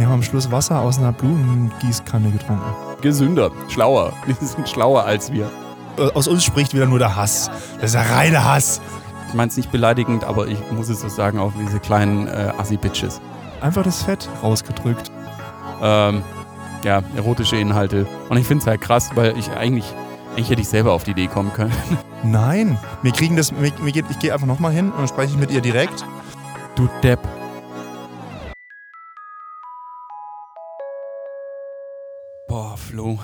wir haben am Schluss Wasser aus einer Blumengießkanne getrunken. Gesünder, schlauer. Wir sind schlauer als wir. Äh, Aus uns spricht wieder nur der Hass. Das ist der reine Hass. Ich meine es nicht beleidigend, aber ich muss es so sagen, auf diese kleinen äh, Assi-Bitches. Einfach das Fett rausgedrückt. Ähm, ja, erotische Inhalte. Und ich finde es halt krass, weil ich eigentlich, eigentlich hätte ich selber auf die Idee kommen können. Nein, wir kriegen das. Mir, mir geht, ich gehe einfach nochmal hin und dann spreche ich mit ihr direkt. Du Depp. Flo,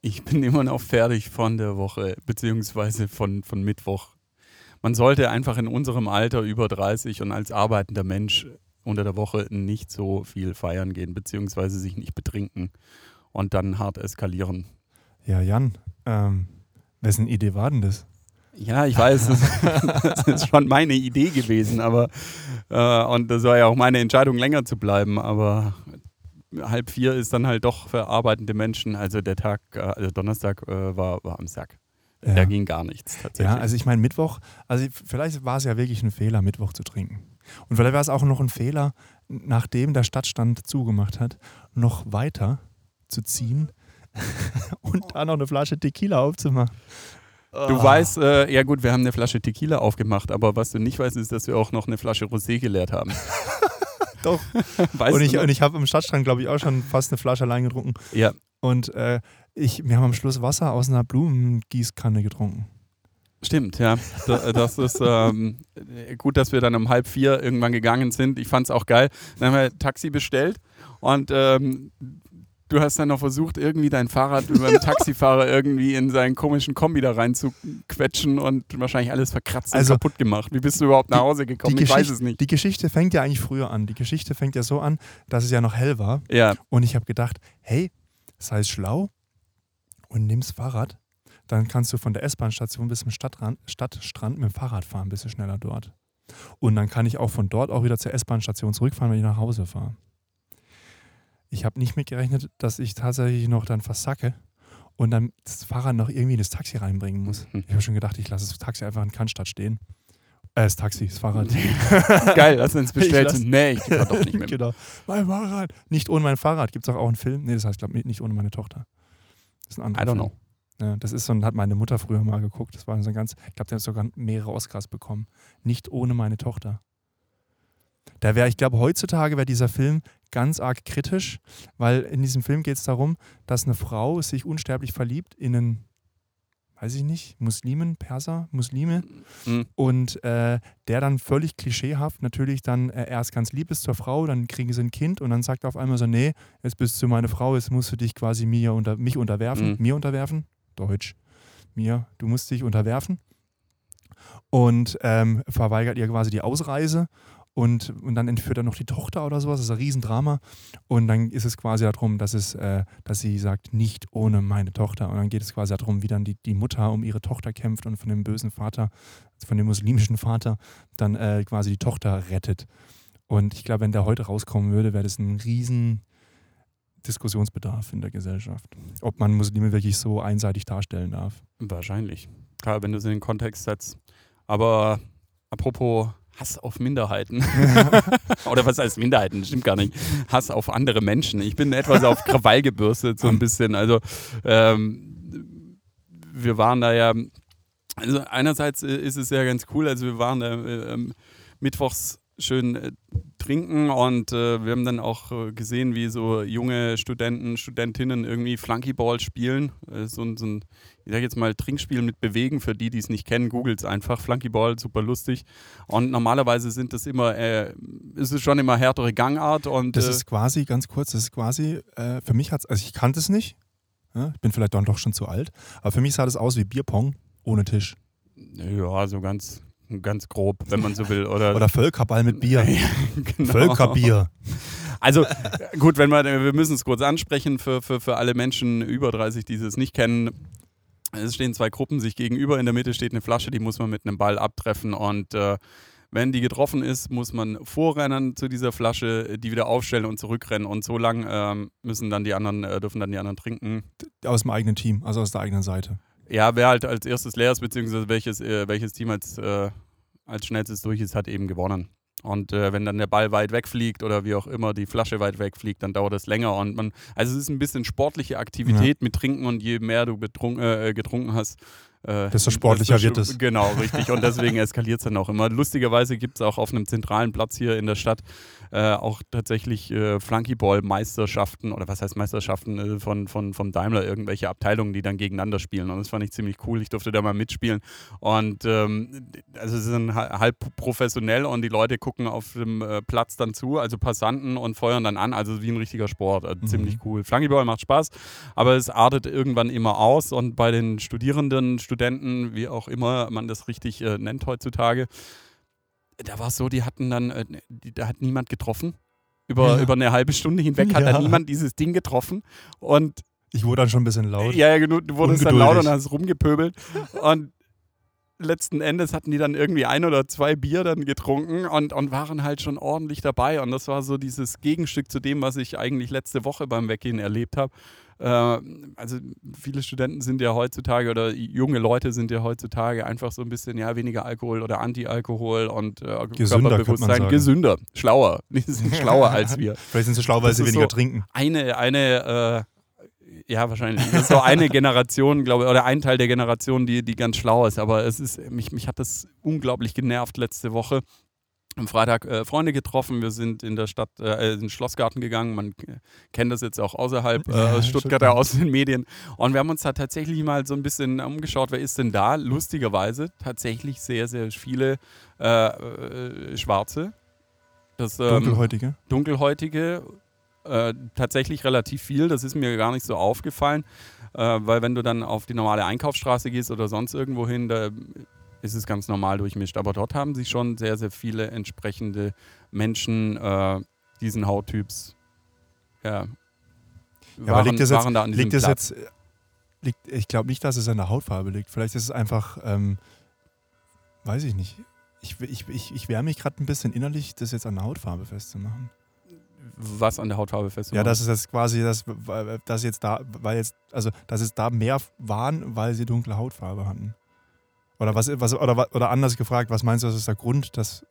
ich bin immer noch fertig von der Woche, beziehungsweise von, von Mittwoch. Man sollte einfach in unserem Alter über 30 und als arbeitender Mensch unter der Woche nicht so viel feiern gehen, beziehungsweise sich nicht betrinken und dann hart eskalieren. Ja, Jan, ähm, wessen Idee war denn das? Ja, ich weiß, das, das ist schon meine Idee gewesen, aber äh, und das war ja auch meine Entscheidung, länger zu bleiben, aber halb vier ist dann halt doch für arbeitende Menschen, also der Tag, äh, also Donnerstag äh, war, war am Sack. Ja. Da ging gar nichts tatsächlich. Ja, also ich meine, Mittwoch, also vielleicht war es ja wirklich ein Fehler, Mittwoch zu trinken. Und vielleicht war es auch noch ein Fehler, nachdem der Stadtstand zugemacht hat, noch weiter zu ziehen und da noch eine Flasche Tequila aufzumachen. Du Ah. weißt, äh, ja gut, wir haben eine Flasche Tequila aufgemacht, aber was du nicht weißt, ist, dass wir auch noch eine Flasche Rosé geleert haben. Doch. Weißt und ich, und ich habe im Stadtstrand, glaube ich, auch schon fast eine Flasche allein getrunken. ja, Und äh, ich, wir haben am Schluss Wasser aus einer Blumengießkanne getrunken. Stimmt, ja. Da- Das ist ähm, gut, dass wir dann um halb vier irgendwann gegangen sind. Ich fand es auch geil. Dann haben wir Taxi bestellt und ähm, du hast dann noch versucht, irgendwie dein Fahrrad über einen Taxifahrer irgendwie in seinen komischen Kombi da reinzuquetschen und wahrscheinlich alles verkratzt Also, und kaputt gemacht. Wie bist du überhaupt nach Hause gekommen? Ich weiß es nicht. die Geschichte fängt ja eigentlich früher an. Die Geschichte fängt ja so an, dass es ja noch hell war. Ja, Und ich habe gedacht, hey, sei schlau und nimm's Fahrrad. Dann kannst du von der S-Bahn-Station bis zum Stadtrand, Stadtstrand mit dem Fahrrad fahren, bist du schneller dort. Und dann kann ich auch von dort auch wieder zur S-Bahn-Station zurückfahren, wenn ich nach Hause fahre. Ich habe nicht mitgerechnet, dass ich tatsächlich noch dann versacke und dann das Fahrrad noch irgendwie in das Taxi reinbringen muss. Mhm. Ich habe schon gedacht, ich lasse das Taxi einfach in Cannstatt stehen. Äh, das Taxi, das Fahrrad. geil, hast du uns bestellt. lass- nee, ich kann doch nicht mehr. genau. Mein Fahrrad. Nicht ohne mein Fahrrad. Gibt es auch, auch einen Film? Nee, das heißt, glaube ich, nicht ohne meine Tochter. Das ist ein anderer I don't Film. know. Ja, das ist so, hat meine Mutter früher mal geguckt. Das war so ein ganz, ich glaube, der hat sogar mehrere Oscars bekommen. Nicht ohne meine Tochter. Da wäre, ich glaube, heutzutage wäre dieser Film ganz arg kritisch, weil in diesem Film geht es darum, dass eine Frau sich unsterblich verliebt in einen, weiß ich nicht, Muslimen, Perser, Muslime Mhm. und äh, der dann völlig klischeehaft natürlich dann äh, erst ganz lieb ist zur Frau, dann kriegen sie ein Kind und dann sagt er auf einmal so, nee, jetzt bist du meine Frau, jetzt musst du dich quasi mir unter, mich unterwerfen, Mhm. mir unterwerfen, Deutsch, mir, du musst dich unterwerfen und ähm, verweigert ihr quasi die Ausreise und, und dann entführt er noch die Tochter oder sowas, das ist ein Riesendrama und dann ist es quasi darum, dass, es, äh, dass sie sagt, nicht ohne meine Tochter und dann geht es quasi darum, wie dann die, die Mutter um ihre Tochter kämpft und von dem bösen Vater von dem muslimischen Vater dann äh, quasi die Tochter rettet. Und ich glaube, wenn der heute rauskommen würde, wäre das ein riesen Diskussionsbedarf in der Gesellschaft. Ob man Muslime wirklich so einseitig darstellen darf. Wahrscheinlich. Klar, wenn du es in den Kontext setzt. Aber apropos Hass auf Minderheiten. Oder was heißt Minderheiten? Stimmt gar nicht. Hass auf andere Menschen. Ich bin etwas auf Krawall gebürstet, so ein bisschen. Also, ähm, wir waren da ja. Also, einerseits äh, ist es ja ganz cool. Also, wir waren da äh, ähm, mittwochs schön äh, trinken und äh, wir haben dann auch äh, gesehen, wie so junge Studenten, Studentinnen irgendwie Flunkyball spielen. Äh, so, ein- so ein ich sag jetzt mal, Trinkspiel mit Bewegen, für die, die es nicht kennen, googelt es einfach. Flunkyball, super lustig. Und normalerweise sind das immer, äh, ist es schon immer härtere Gangart und Das äh, ist quasi, ganz kurz, das ist quasi, für mich hat es, also ich kannte es nicht. Ja, ich bin vielleicht dann doch schon zu alt. Aber für mich sah das aus wie Bierpong ohne Tisch. ja, so ganz, ganz grob, wenn man so will. Oder, Oder Völkerball mit Bier. genau. Völkerbier. Also gut, wenn wir, wir müssen es kurz ansprechen für, für, für alle Menschen über 30, die es nicht kennen. Es stehen zwei Gruppen sich gegenüber. In der Mitte steht eine Flasche, die muss man mit einem Ball abtreffen. Und äh, wenn die getroffen ist, muss man vorrennen zu dieser Flasche, die wieder aufstellen und zurückrennen. Und so lang ähm, müssen dann die anderen, äh, dürfen dann die anderen trinken. Aus dem eigenen Team, also aus der eigenen Seite. Ja, wer halt als erstes leer ist, beziehungsweise welches, äh, welches Team als, äh, als schnellstes durch ist, hat eben gewonnen. Und äh, wenn dann der Ball weit wegfliegt oder wie auch immer die Flasche weit wegfliegt, dann dauert es länger. Und man, also es ist ein bisschen sportliche Aktivität ja. mit Trinken und je mehr du betrunken, äh, getrunken hast, äh, desto sportlicher wird es. Genau, richtig. Und deswegen eskaliert es dann auch immer. Lustigerweise gibt es auch auf einem zentralen Platz hier in der Stadt äh, auch tatsächlich äh, Flunkyball-Meisterschaften oder was heißt Meisterschaften äh, von, von, vom Daimler, irgendwelche Abteilungen, die dann gegeneinander spielen. Und das fand ich ziemlich cool. Ich durfte da mal mitspielen. Und ähm, also es ist halb professionell und die Leute gucken auf dem äh, Platz dann zu, also Passanten und feuern dann an. Also wie ein richtiger Sport. Also mhm. Ziemlich cool. Flunkyball macht Spaß, aber es artet irgendwann immer aus und bei den Studierenden, Studenten, wie auch immer man das richtig äh, nennt heutzutage, da war es so, die hatten dann, äh, die, da hat niemand getroffen. Über, ja. über eine halbe Stunde hinweg hat ja. dann niemand dieses Ding getroffen. Und ich wurde dann schon ein bisschen laut. Ja, ja, genau, du wurdest dann laut und hast rumgepöbelt. und letzten Endes hatten die dann irgendwie ein oder zwei Bier dann getrunken und, und waren halt schon ordentlich dabei. Und das war so dieses Gegenstück zu dem, was ich eigentlich letzte Woche beim Weggehen erlebt habe. Äh, also viele Studenten sind ja heutzutage oder junge Leute sind ja heutzutage einfach so ein bisschen ja weniger Alkohol oder Anti-Alkohol und äh, gesünder, Körperbewusstsein gesünder, schlauer. Die sind schlauer als wir. Vielleicht sind sie schlauer, weil sie weniger so trinken. Eine, eine äh, ja, wahrscheinlich. Das ist so eine Generation, glaube ich, oder ein Teil der Generation, die, die ganz schlau ist. Aber es ist, mich, mich hat das unglaublich genervt letzte Woche am Freitag äh, Freunde getroffen. Wir sind in der Stadt, äh, in den Schlossgarten gegangen. Man kennt das jetzt auch außerhalb äh, aus Stuttgarter aus den Medien. Und wir haben uns da tatsächlich mal so ein bisschen umgeschaut, wer ist denn da? Lustigerweise tatsächlich sehr, sehr viele äh, äh, Schwarze. Das, ähm, Dunkelhäutige. Dunkelhäutige. Äh, tatsächlich relativ viel. Das ist mir gar nicht so aufgefallen. weil wenn du dann auf die normale Einkaufsstraße gehst oder sonst irgendwo hin, da ist es ganz normal durchmischt. Aber dort haben sich schon sehr, sehr viele entsprechende Menschen äh, diesen Hauttyps ja, waren, ja, liegt das jetzt, da an liegt das jetzt liegt, ich glaube nicht, dass es an der Hautfarbe liegt. Vielleicht ist es einfach, ähm, weiß ich nicht. Ich, ich, ich, ich wehre mich gerade ein bisschen innerlich, das jetzt an der Hautfarbe festzumachen. Was an der Hautfarbe festzumachen? Ja, das ist jetzt quasi, das, das jetzt da, weil jetzt, also dass es da mehr waren, weil sie dunkle Hautfarbe hatten. Oder, was, was, oder, oder anders gefragt, was meinst du, das ist der Grund, dass.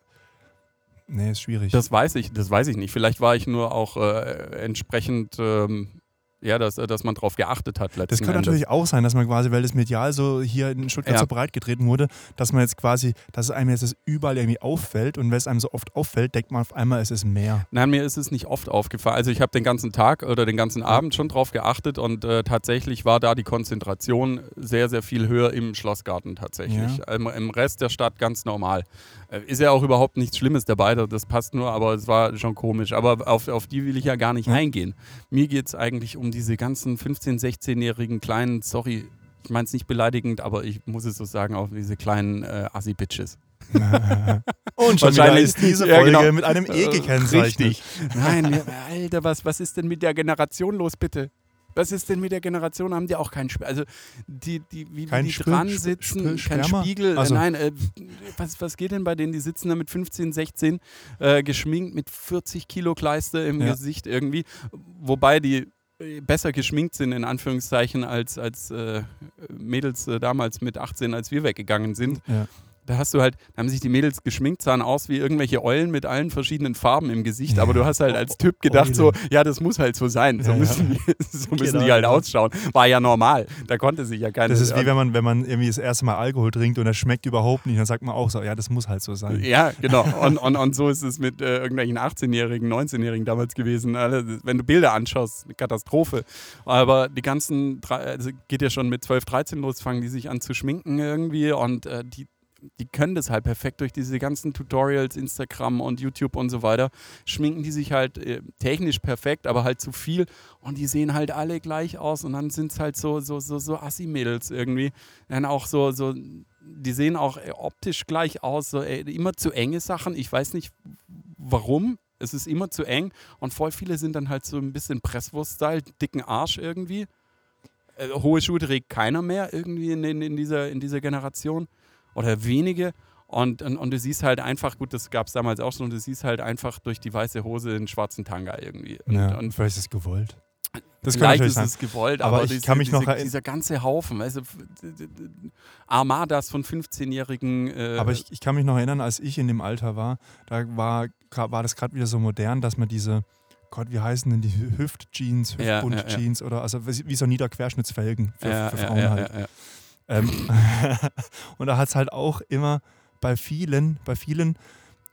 Nee, ist schwierig. Das weiß ich, das weiß ich nicht. Vielleicht war ich nur auch äh, entsprechend ähm, ja, dass, äh, dass man darauf geachtet hat. Das könnte natürlich auch sein, dass man quasi, weil das medial so hier in Stuttgart ja. so breit getreten wurde, dass man jetzt quasi, dass es einem jetzt das überall irgendwie auffällt und wenn es einem so oft auffällt, denkt man auf einmal, es ist mehr. Nein, mir ist es nicht oft aufgefallen. Also ich habe den ganzen Tag oder den ganzen Abend schon drauf geachtet und äh, tatsächlich war da die Konzentration sehr, sehr viel höher im Schlossgarten tatsächlich. Ja. Im, Im, Rest der Stadt ganz normal. Äh, ist ja auch überhaupt nichts Schlimmes dabei, das passt nur, aber es war schon komisch. Aber auf, auf die will ich ja gar nicht ja. eingehen. Mir geht es eigentlich um diese ganzen 15-, 16-jährigen kleinen, sorry, ich meine es nicht beleidigend, aber ich muss es so sagen, auch diese kleinen äh, Assi-Bitches. Und schon wieder ist diese Folge ja, genau. mit einem E gekennzeichnet. Richtig. Nein, Alter, was, was ist denn mit der Generation los, bitte? Was ist denn mit der Generation? Haben die auch keinen Spiegel? Also, die, die, wie, kein die Spr dran sitzen, Spr kein Spiegel. Also. nein, äh, was, was geht denn bei denen? Die sitzen da mit 15, 16 äh, geschminkt mit 40 Kilo Kleister im ja. Gesicht irgendwie. Wobei die äh, besser geschminkt sind, in Anführungszeichen, als, als äh, Mädels äh, damals mit 18, als wir weggegangen sind. Ja da hast du halt, da haben sich die Mädels geschminkt, sahen aus wie irgendwelche Eulen mit allen verschiedenen Farben im Gesicht, aber du hast halt als Typ gedacht so, ja, das muss halt so sein, so müssen. Die, so müssen genau, die halt ausschauen. War ja normal, da konnte sich ja keiner... Das ist wie wenn man, wenn man irgendwie das erste Mal Alkohol trinkt und er schmeckt überhaupt nicht, dann sagt man auch so, ja, das muss halt so sein. Ja, genau. Und, und, und so ist es mit äh, irgendwelchen 18-Jährigen, 19-Jährigen damals gewesen. Also, wenn du Bilder anschaust, eine Katastrophe. Aber die ganzen, also geht ja schon mit 12, 13 los, fangen die sich an zu schminken irgendwie und äh, die die können das halt perfekt durch diese ganzen Tutorials, Instagram und YouTube und so weiter. Schminken die sich halt äh, technisch perfekt, aber halt zu viel und die sehen halt alle gleich aus und dann sind es halt so, so, so, so Assi-Mädels irgendwie. Dann auch so, so, die sehen auch äh, optisch gleich aus, so ey, äh, immer zu enge Sachen. Ich weiß nicht warum. Es ist immer zu eng und voll viele sind dann halt so ein bisschen Presswurst-Style, dicken Arsch irgendwie. Äh, hohe Schuhe trägt keiner mehr irgendwie in, in, in, dieser, in dieser Generation oder wenige. Und, und, und, du siehst halt einfach, gut, das gab es damals auch schon, und du siehst halt einfach durch die weiße Hose den schwarzen Tanga irgendwie. Und, ja, und vielleicht ist es gewollt. Das Vielleicht ist es gewollt, Aber aber, ich diese, kann mich noch diese, dieser ganze Haufen, d- Armadas von 15-jährigen. Äh, Aber ich, ich kann mich noch erinnern, als ich in dem Alter war, da war, war das gerade wieder so modern, dass man diese, Gott, wie heißen denn die Hüft-Jeans, Ja, ja, ja. Hüftbund-Jeans oder also wie so Niederquerschnittsfelgen für, ja, für ja, Frauen ja, halt. Ähm, und da hat es halt auch immer bei vielen, bei vielen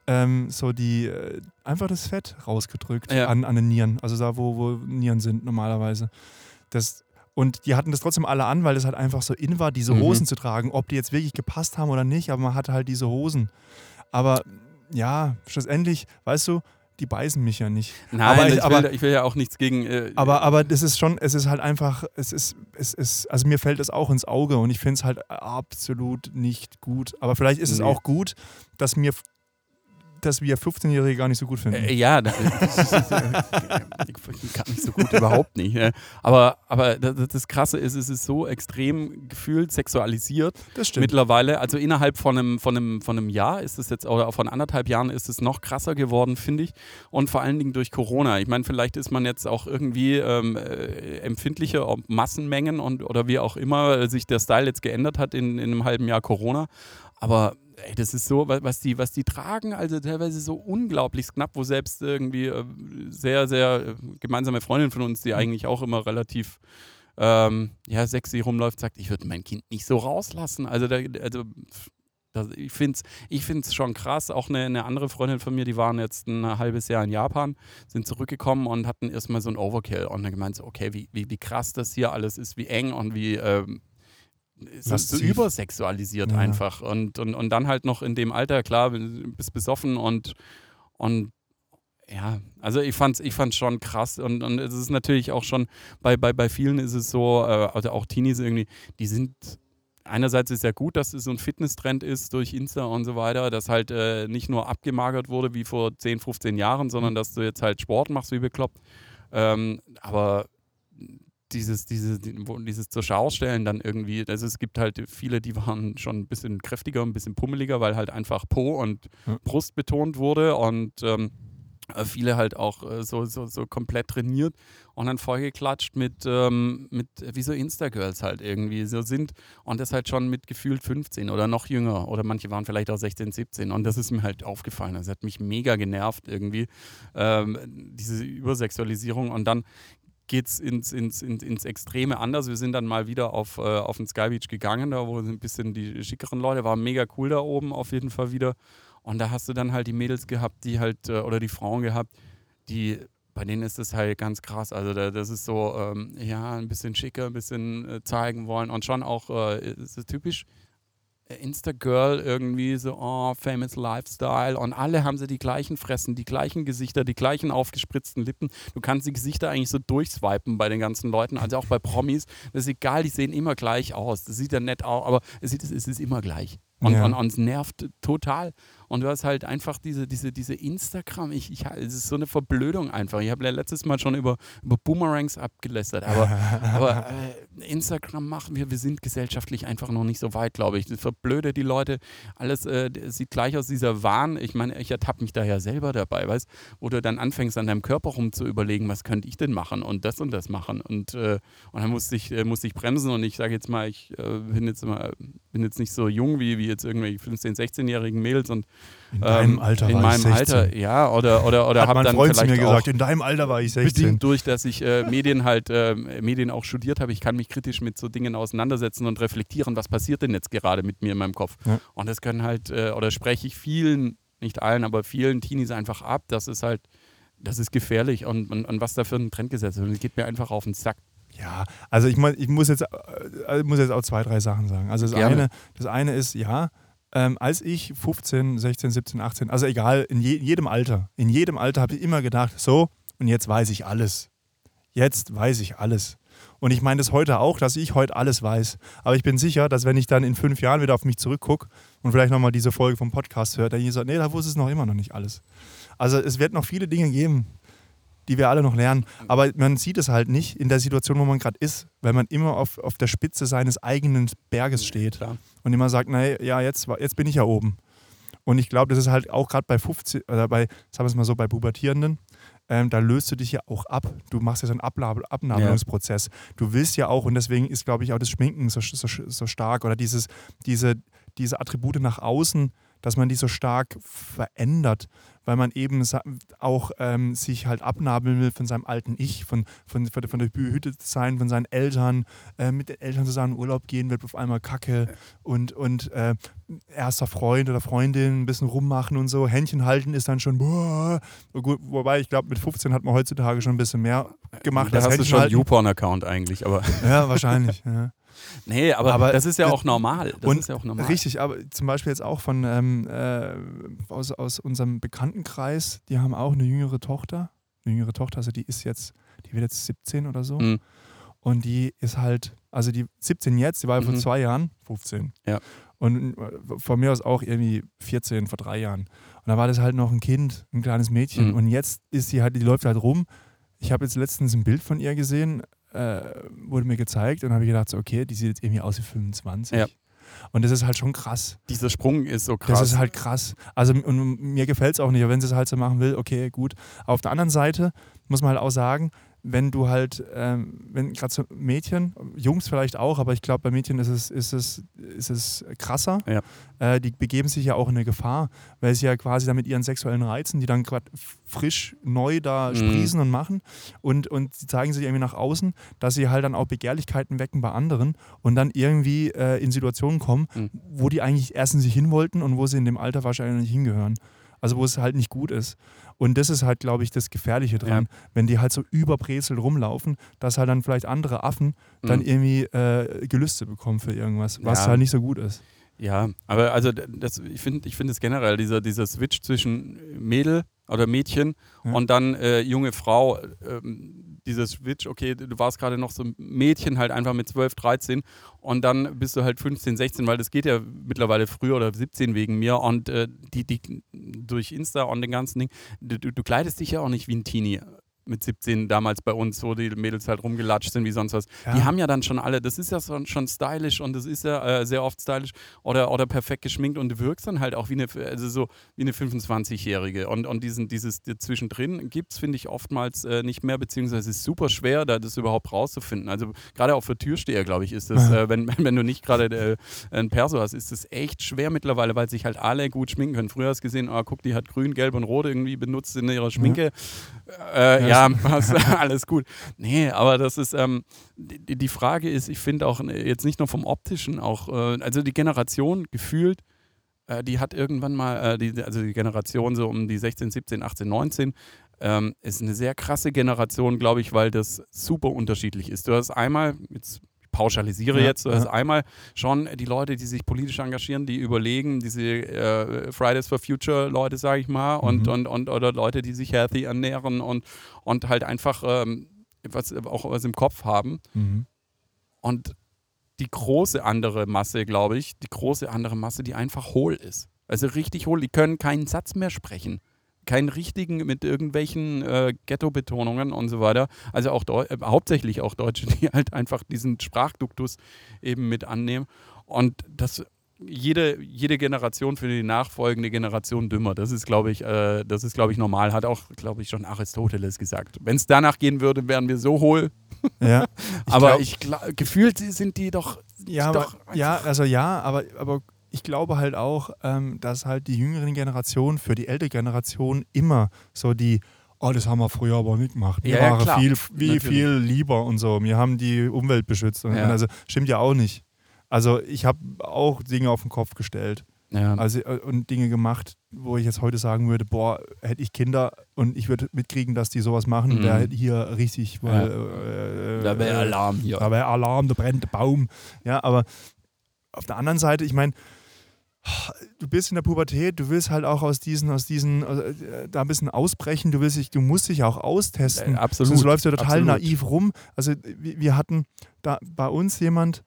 ähm, so die äh, einfach das Fett rausgedrückt Ja. an, an den Nieren, also da, wo, wo Nieren sind normalerweise. Das, und die hatten das trotzdem alle an, weil das halt einfach so in war, diese Mhm. Hosen zu tragen, ob die jetzt wirklich gepasst haben oder nicht, aber man hatte halt diese Hosen. Aber ja, schlussendlich, weißt du, die beißen mich ja nicht. Nein, Aber ich- ich, aber- will, ich will ja auch nichts gegen. Äh, Aber, aber das ist schon, es ist halt einfach, es ist, es ist, also mir fällt es auch ins Auge und ich finde es halt absolut nicht gut. Aber vielleicht ist es Nee. auch gut, dass mir, dass wir 15-Jährige gar nicht so gut finden. Äh, ja, das ist, das äh, gar nicht so gut, überhaupt nicht. ne? Aber, aber das, das Krasse ist, es ist so extrem gefühlt sexualisiert das stimmt. mittlerweile. Also innerhalb von einem, von, einem, von einem Jahr ist es jetzt, oder von anderthalb Jahren ist es noch krasser geworden, finde ich. Und vor allen Dingen durch Corona. Ich meine, vielleicht ist man jetzt auch irgendwie ähm, äh, empfindlicher auf Massenmengen und oder wie auch immer äh, sich der Style jetzt geändert hat in, in einem halben Jahr Corona. Aber ey, das ist so, wa- was die, was die tragen, also teilweise so unglaublich knapp, wo selbst irgendwie äh, sehr, sehr äh, gemeinsame Freundin von uns, die eigentlich auch immer relativ ähm, ja, sexy rumläuft, sagt, ich würde mein Kind nicht so rauslassen. Also, da, also das, ich finde es ich find's schon krass. Auch eine, eine andere Freundin von mir, die waren jetzt ein halbes Jahr in Japan, sind zurückgekommen und hatten erstmal so ein Overkill und dann gemeint, so, okay, wie, wie, wie krass das hier alles ist, wie eng und wie ähm, so Lasziv. übersexualisiert Ja. einfach. Und, und, und dann halt noch in dem Alter, klar, bist besoffen und, und ja, also ich fand's, ich fand's schon krass und, und es ist natürlich auch schon, bei, bei, bei vielen ist es so, äh, also auch Teenies irgendwie, die sind, einerseits ist ja gut, dass es so ein Fitnesstrend ist durch Insta und so weiter, dass halt äh, nicht nur abgemagert wurde wie vor 10, 15 Jahren, sondern dass du jetzt halt Sport machst wie bekloppt. Ähm, aber dieses, dieses, dieses zur Schau stellen dann irgendwie, also es gibt halt viele, die waren schon ein bisschen kräftiger, ein bisschen pummeliger, weil halt einfach Po und Ja. Brust betont wurde und ähm, äh, viele halt auch äh, so, so, so komplett trainiert und dann vollgeklatscht mit, ähm, mit äh, wie so Insta-Girls halt irgendwie so sind und das halt schon mit gefühlt 15 oder noch jünger oder manche waren vielleicht auch 16, 17 und das ist mir halt aufgefallen. Das hat mich mega genervt irgendwie, ähm, diese Übersexualisierung und dann geht es ins, ins, ins, ins Extreme anders. Wir sind dann mal wieder auf, äh, auf den Sky Beach gegangen, da wo ein bisschen die schickeren Leute, war mega cool da oben auf jeden Fall wieder. Und da hast du dann halt die Mädels gehabt, die halt, äh, oder die Frauen gehabt, die, bei denen ist das halt ganz krass. Also da, das ist so, ähm, ja, ein bisschen schicker, ein bisschen äh, zeigen wollen und schon auch, äh, ist es typisch Insta-Girl irgendwie so, oh, famous Lifestyle und alle haben sie die gleichen Fressen, die gleichen Gesichter, die gleichen aufgespritzten Lippen. Du kannst die Gesichter eigentlich so durchswipen bei den ganzen Leuten, also auch bei Promis. Das ist egal, die sehen immer gleich aus. Das sieht ja nett aus, aber es, sieht, es ist immer gleich. Und, Ja. und, und es nervt total. Und du hast halt einfach diese, diese, diese Instagram, ich, ich, es ist so eine Verblödung einfach. Ich habe ja letztes Mal schon über, über Boomerangs abgelästert, aber, aber äh, Instagram machen wir, wir sind gesellschaftlich einfach noch nicht so weit, glaube ich. Das verblödet die Leute, alles äh, sieht gleich aus, dieser Wahn. Ich meine, ich ertappe mich da ja selber dabei, weißt wo du dann anfängst, an deinem Körper rum zu überlegen, was könnte ich denn machen und das und das machen. Und, äh, und dann musste ich, äh, musste ich bremsen und ich sage jetzt mal, ich äh, bin, jetzt mal, bin jetzt nicht so jung wie, wie jetzt irgendwelche 15-, 16-jährigen Mädels und In deinem ähm, Alter in war meinem ich 16. Alter, ja, oder, oder, oder habe dann Freund vielleicht mir gesagt, in deinem Alter war ich 16. bedingt durch, dass ich äh, Medien halt, äh, Medien auch studiert habe, ich kann mich kritisch mit so Dingen auseinandersetzen und reflektieren, was passiert denn jetzt gerade mit mir in meinem Kopf. Ja. Und das können halt, äh, oder spreche ich vielen, nicht allen, aber vielen Teenies einfach ab, das ist halt, das ist gefährlich und, und, und was da für ein Trend gesetzt wird, das geht mir einfach auf den Sack. Ja, also ich, mein, ich muss, jetzt, äh, ich muss jetzt auch zwei, drei Sachen sagen. Also das, Gerne. eine, das eine ist, ja, ähm, als ich 15, 16, 17, 18, also egal, in je, jedem Alter, in jedem Alter habe ich immer gedacht, so, und jetzt weiß ich alles. Jetzt weiß ich alles. Und ich meine das heute auch, dass ich heute alles weiß. Aber ich bin sicher, dass wenn ich dann in fünf Jahren wieder auf mich zurückgucke und vielleicht nochmal diese Folge vom Podcast hört, dann ich so, nee, da wusste es noch immer noch nicht alles. Also es wird noch viele Dinge geben, die wir alle noch lernen. Aber man sieht es halt nicht in der Situation, wo man gerade ist, weil man immer auf, auf der Spitze seines eigenen Berges steht Klar. und immer sagt, nee, ja, jetzt, jetzt bin ich ja oben. Und ich glaube, das ist halt auch gerade bei 15 oder bei, sagen wir es mal so, bei Pubertierenden, ähm, da löst du dich ja auch ab. Du machst ja so einen Ablab Abnabelungsprozess. Du willst ja auch, und deswegen ist, glaube ich, auch das Schminken so, so, so stark oder dieses, diese, diese Attribute nach außen, dass man die so stark verändert, weil man eben auch ähm, sich halt abnabeln will von seinem alten Ich, von, von, von, von der behütet sein, von seinen Eltern, äh, mit den Eltern zusammen in Urlaub gehen, wird auf einmal Kacke und, und äh, erster Freund oder Freundin ein bisschen rummachen und so. Händchen halten ist dann schon, boah. Gut, wobei ich glaube, mit 15 hat man heutzutage schon ein bisschen mehr gemacht. Da hast du schon einen YouPorn-Account eigentlich, aber. Ja, wahrscheinlich. ja. Nee, aber, aber, das ist ja auch normal. Das und ist ja auch normal. Richtig, aber zum Beispiel jetzt auch von ähm, äh, aus, aus unserem Bekanntenkreis, die haben auch eine jüngere Tochter. Eine jüngere Tochter, also die ist jetzt, die wird jetzt 17 oder so. Mhm. Und die ist halt, also die 17 jetzt, die war mhm. vor zwei Jahren 15. Ja. Und äh, von mir aus auch irgendwie 14, vor drei Jahren. Und da war das halt noch ein Kind, ein kleines Mädchen. Mhm. Und jetzt ist sie halt, die läuft halt rum. Ich habe jetzt letztens ein Bild von ihr gesehen, äh, wurde mir gezeigt und habe ich gedacht, so, okay, die sieht jetzt irgendwie aus wie 25. Ja. Und das ist halt schon krass. Dieser Sprung ist so krass. Das ist halt krass. Also und mir gefällt es auch nicht, aber wenn sie es halt so machen will, okay, gut. Auf der anderen Seite muss man halt auch sagen, wenn du halt, ähm, wenn gerade so Mädchen, Jungs vielleicht auch, aber ich glaube, bei Mädchen ist es, ist es, ist es krasser. Ja. Äh, die begeben sich ja auch in eine Gefahr, weil sie ja quasi dann mit ihren sexuellen Reizen, die dann gerade frisch neu da mhm. sprießen und machen und, und sie zeigen sich irgendwie nach außen, dass sie halt dann auch Begehrlichkeiten wecken bei anderen und dann irgendwie äh, in Situationen kommen, mhm. wo die eigentlich erst in sich hin wollten und wo sie in dem Alter wahrscheinlich nicht hingehören. Also wo es halt nicht gut ist. Und das ist halt, glaube ich, das Gefährliche dran, ja. wenn die halt so überbrezelt rumlaufen, dass halt dann vielleicht andere Affen mhm. dann irgendwie äh, Gelüste bekommen für irgendwas, was ja. halt nicht so gut ist. Ja, aber also das, ich finde ich find es generell, dieser, dieser Switch zwischen Mädel oder Mädchen ja. und dann äh, junge Frau, ähm, dieser Switch, okay, du warst gerade noch so ein Mädchen halt einfach mit 12, 13 und dann bist du halt 15, 16, weil das geht ja mittlerweile früher oder 17 wegen mir und äh, die, die durch Insta und den ganzen Ding, du, du kleidest dich ja auch nicht wie ein Teenie mit 17 damals bei uns, wo die Mädels halt rumgelatscht sind wie sonst was. Ja. Die haben ja dann schon alle, das ist ja schon, schon stylisch und das ist ja äh, sehr oft stylisch oder, oder perfekt geschminkt und du wirkst dann halt auch wie eine, also so wie eine 25-Jährige. Und, und diesen, dieses zwischendrin gibt es, finde ich, oftmals äh, nicht mehr, beziehungsweise ist super schwer, da das überhaupt rauszufinden. Also gerade auch für Türsteher, glaube ich, ist das, äh, wenn, wenn du nicht gerade äh, ein Perso hast, ist das echt schwer mittlerweile, weil sich halt alle gut schminken können. Früher hast du gesehen, oh, guck, die hat grün, gelb und rot irgendwie benutzt in ihrer Schminke. Ja, ja ja, alles gut. Nee, aber das ist, ähm, die, die Frage ist, ich finde auch äh, jetzt nicht nur vom optischen, auch, äh, also die Generation gefühlt, äh, die hat irgendwann mal, äh, die, also die Generation so um die 16, 17, 18, 19, ähm, ist eine sehr krasse Generation, glaube ich, weil das super unterschiedlich ist. Du hast einmal, jetzt pauschalisiere ja, jetzt, du hast einmal schon die Leute, die sich politisch engagieren, die überlegen, diese äh, Fridays for Future Leute, sage ich mal, und, mhm. und, und oder Leute, die sich healthy ernähren und, und halt einfach ähm, was, auch was im Kopf haben. Mhm. Und die große andere Masse, glaube ich, die große andere Masse, die einfach hohl ist. Also richtig hohl, die können keinen Satz mehr sprechen keinen richtigen mit irgendwelchen äh, Ghetto-Betonungen und so weiter. Also auch äh, hauptsächlich auch Deutsche, die halt einfach diesen Sprachduktus eben mit annehmen. Und das jede, jede Generation für die nachfolgende Generation dümmer. Das ist, glaube ich, äh, das ist, glaube ich, normal. Hat auch, glaube ich, schon Aristoteles gesagt. Wenn es danach gehen würde, wären wir so hohl. Ja. Ich aber glaub, ich gefühlt sind die doch. Ja, doch aber, ja, also ja, aber, aber ich glaube halt auch, ähm, dass halt die jüngeren Generationen für die ältere Generation immer so die, oh, das haben wir früher aber nicht gemacht. Wir ja, waren ja, viel, wie viel lieber und so. Wir haben die Umwelt beschützt. Ja. also stimmt ja auch nicht. Also ich habe auch Dinge auf den Kopf gestellt. Ja. Also, äh, und Dinge gemacht, wo ich jetzt heute sagen würde, boah, hätte ich Kinder und ich würde mitkriegen, dass die sowas machen, mhm. wäre hier richtig, weil, ja. äh, da wäre Alarm hier. Da wäre Alarm, da brennt der Baum. Ja, aber auf der anderen Seite, ich meine, du bist in der Pubertät, du willst halt auch aus diesen, aus diesen, äh, da ein bisschen ausbrechen, du willst dich, du musst dich auch austesten. Ja, absolut. Sonst läufst du total absolut. naiv rum. Also wir, wir, hatten da bei uns jemand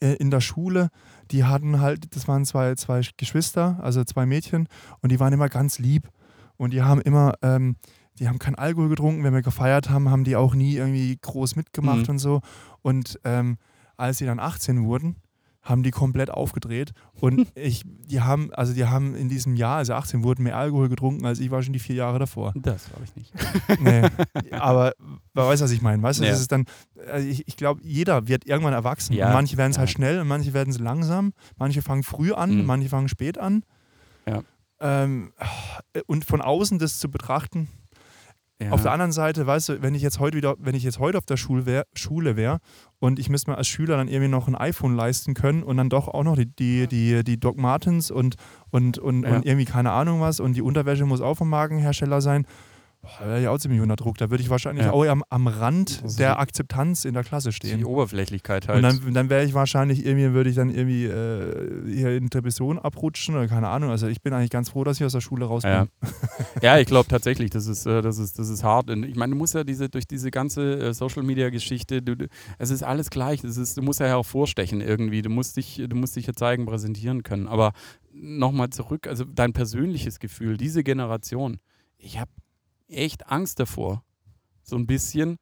äh, in der Schule, die hatten halt, das waren zwei, zwei Geschwister, also zwei Mädchen, und die waren immer ganz lieb. Und die haben immer, ähm, die haben keinen Alkohol getrunken, wenn wir gefeiert haben, haben die auch nie irgendwie groß mitgemacht mhm. und so. Und ähm, als sie dann 18 wurden, haben die komplett aufgedreht. Und ich, die haben, also die haben in diesem Jahr, also 18, wurden mehr Alkohol getrunken, als ich war schon die vier Jahre davor. Das glaube ich nicht. Nee. Aber man weiß, was ich meine. Weißt du, Ja. das ist dann, also ich, ich glaube, jeder wird irgendwann erwachsen. Ja. Manche werden es Ja. halt schnell und manche werden es langsam. Manche fangen früh an, Mhm. manche fangen spät an. Ja. Ähm, und von außen das zu betrachten, Ja. auf der anderen Seite, weißt du, wenn ich jetzt heute wieder, wenn ich jetzt heute auf der Schule wäre Schule wär und ich müsste mir als Schüler dann irgendwie noch ein iPhone leisten können und dann doch auch noch die, die, die, die Doc Martens und, und, und, Ja. und irgendwie keine Ahnung was und die Unterwäsche muss auch vom Markenhersteller sein, boah, da wäre ich auch ziemlich unter Druck. Da würde ich wahrscheinlich Ja. auch am, am Rand ist der die- Akzeptanz in der Klasse die stehen. Oberflächlichkeit halt. Und dann, dann wäre ich wahrscheinlich irgendwie, würde ich dann irgendwie äh, hier in Depression abrutschen oder keine Ahnung. Also ich bin eigentlich ganz froh, dass ich aus der Schule raus bin. Ja, ja ich glaube tatsächlich, das ist, äh, das, ist, das ist hart. Und ich meine, du musst ja diese, durch diese ganze äh, Social Media Geschichte, du, du, es ist alles gleich. Das ist, du musst ja hervorstechen irgendwie. Du musst dich, du musst dich ja zeigen, präsentieren können. Aber nochmal zurück, also dein persönliches Gefühl, diese Generation, ich habe echt Angst davor. So ein bisschen,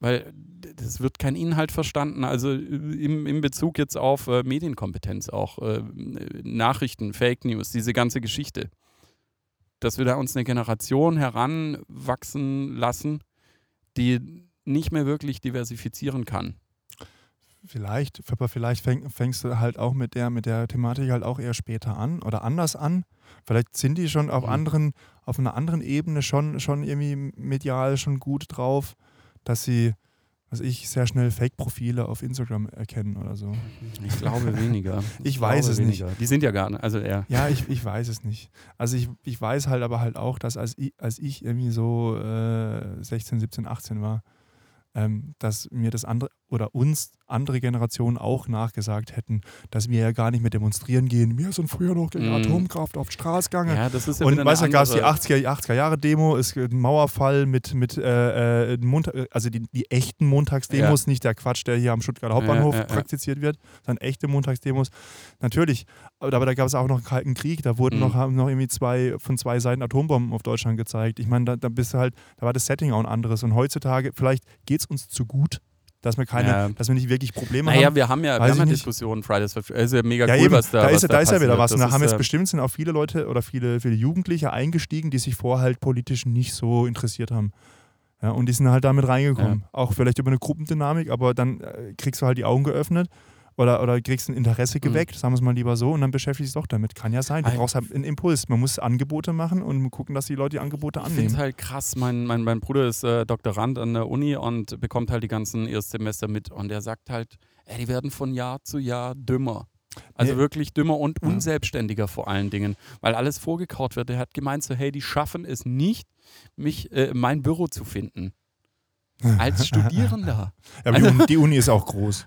weil das wird kein Inhalt verstanden. Also äh, im, im Bezug jetzt auf äh, Medienkompetenz auch, äh, Nachrichten, Fake News, diese ganze Geschichte dass wir da uns eine Generation heranwachsen lassen, die nicht mehr wirklich diversifizieren kann. Vielleicht, aber vielleicht fäng, fängst du halt auch mit der, mit der Thematik halt auch eher später an oder anders an. Vielleicht sind die schon auf Mhm. anderen, auf einer anderen Ebene schon, schon irgendwie medial schon gut drauf, dass sie, was ich, sehr schnell Fake-Profile auf Instagram erkennen oder so. Ich glaube weniger. Ich weiß es nicht. Die sind ja gar nicht, also eher. Ja, ich, ich weiß es nicht. Also ich, ich weiß halt aber halt auch, dass als ich, als ich irgendwie so äh, 16, 17, 18 war, ähm, dass mir das andere oder uns andere Generationen auch nachgesagt hätten, dass wir ja gar nicht mehr demonstrieren gehen. Wir sind früher noch gegen Mhm. Atomkraft auf die Straße gegangen. Ja, das ist ja Und weißt du, gab es die andere- 80er, die 80er Jahre Demo, es gibt einen Mauerfall mit, mit äh, äh, also die, die echten Montagsdemos, nicht der Quatsch, der hier am Stuttgarter Hauptbahnhof Ja, ja, ja. praktiziert wird, sondern echte Montagsdemos. Natürlich, aber, da gab es auch noch einen Kalten Krieg, da wurden Mhm. noch, haben noch irgendwie zwei, von zwei Seiten Atombomben auf Deutschland gezeigt. Ich meine, da, da bist du halt, da war das Setting auch ein anderes. Und heutzutage, vielleicht geht es uns zu gut, dass wir keine, Ja. dass wir nicht wirklich Probleme Naja, haben. wir haben ja, wir haben ja. Diskussionen Fridays for Future. Ja mega Ja, cool, eben, was da da, was ist, ja- da ist ja wieder was. Und da haben jetzt äh, bestimmt sind auch viele Leute oder viele, viele Jugendliche eingestiegen, die sich vorher halt politisch nicht so interessiert haben. Ja, und die sind halt damit reingekommen. Auch vielleicht über eine Gruppendynamik, aber dann äh, kriegst du halt die Augen geöffnet oder, oder kriegst ein Interesse geweckt, sagen wir es mal lieber so, und dann beschäftigst du dich doch damit. Kann ja sein. Du Ein- brauchst halt einen Impuls. Man muss Angebote machen und gucken, dass die Leute die Angebote Ich finde es annehmen. halt krass. Mein, mein, mein Bruder ist äh, Doktorand an der Uni und bekommt halt die ganzen Erstsemester mit. Und er sagt halt, ey, die werden von Jahr zu Jahr dümmer. Also Nee. wirklich dümmer und unselbstständiger vor allen Dingen, weil alles vorgekaut wird. Er hat gemeint so, hey, die schaffen es nicht, mich äh, mein Büro zu finden. Als Studierender. Ja, die, Uni, die Uni ist auch groß.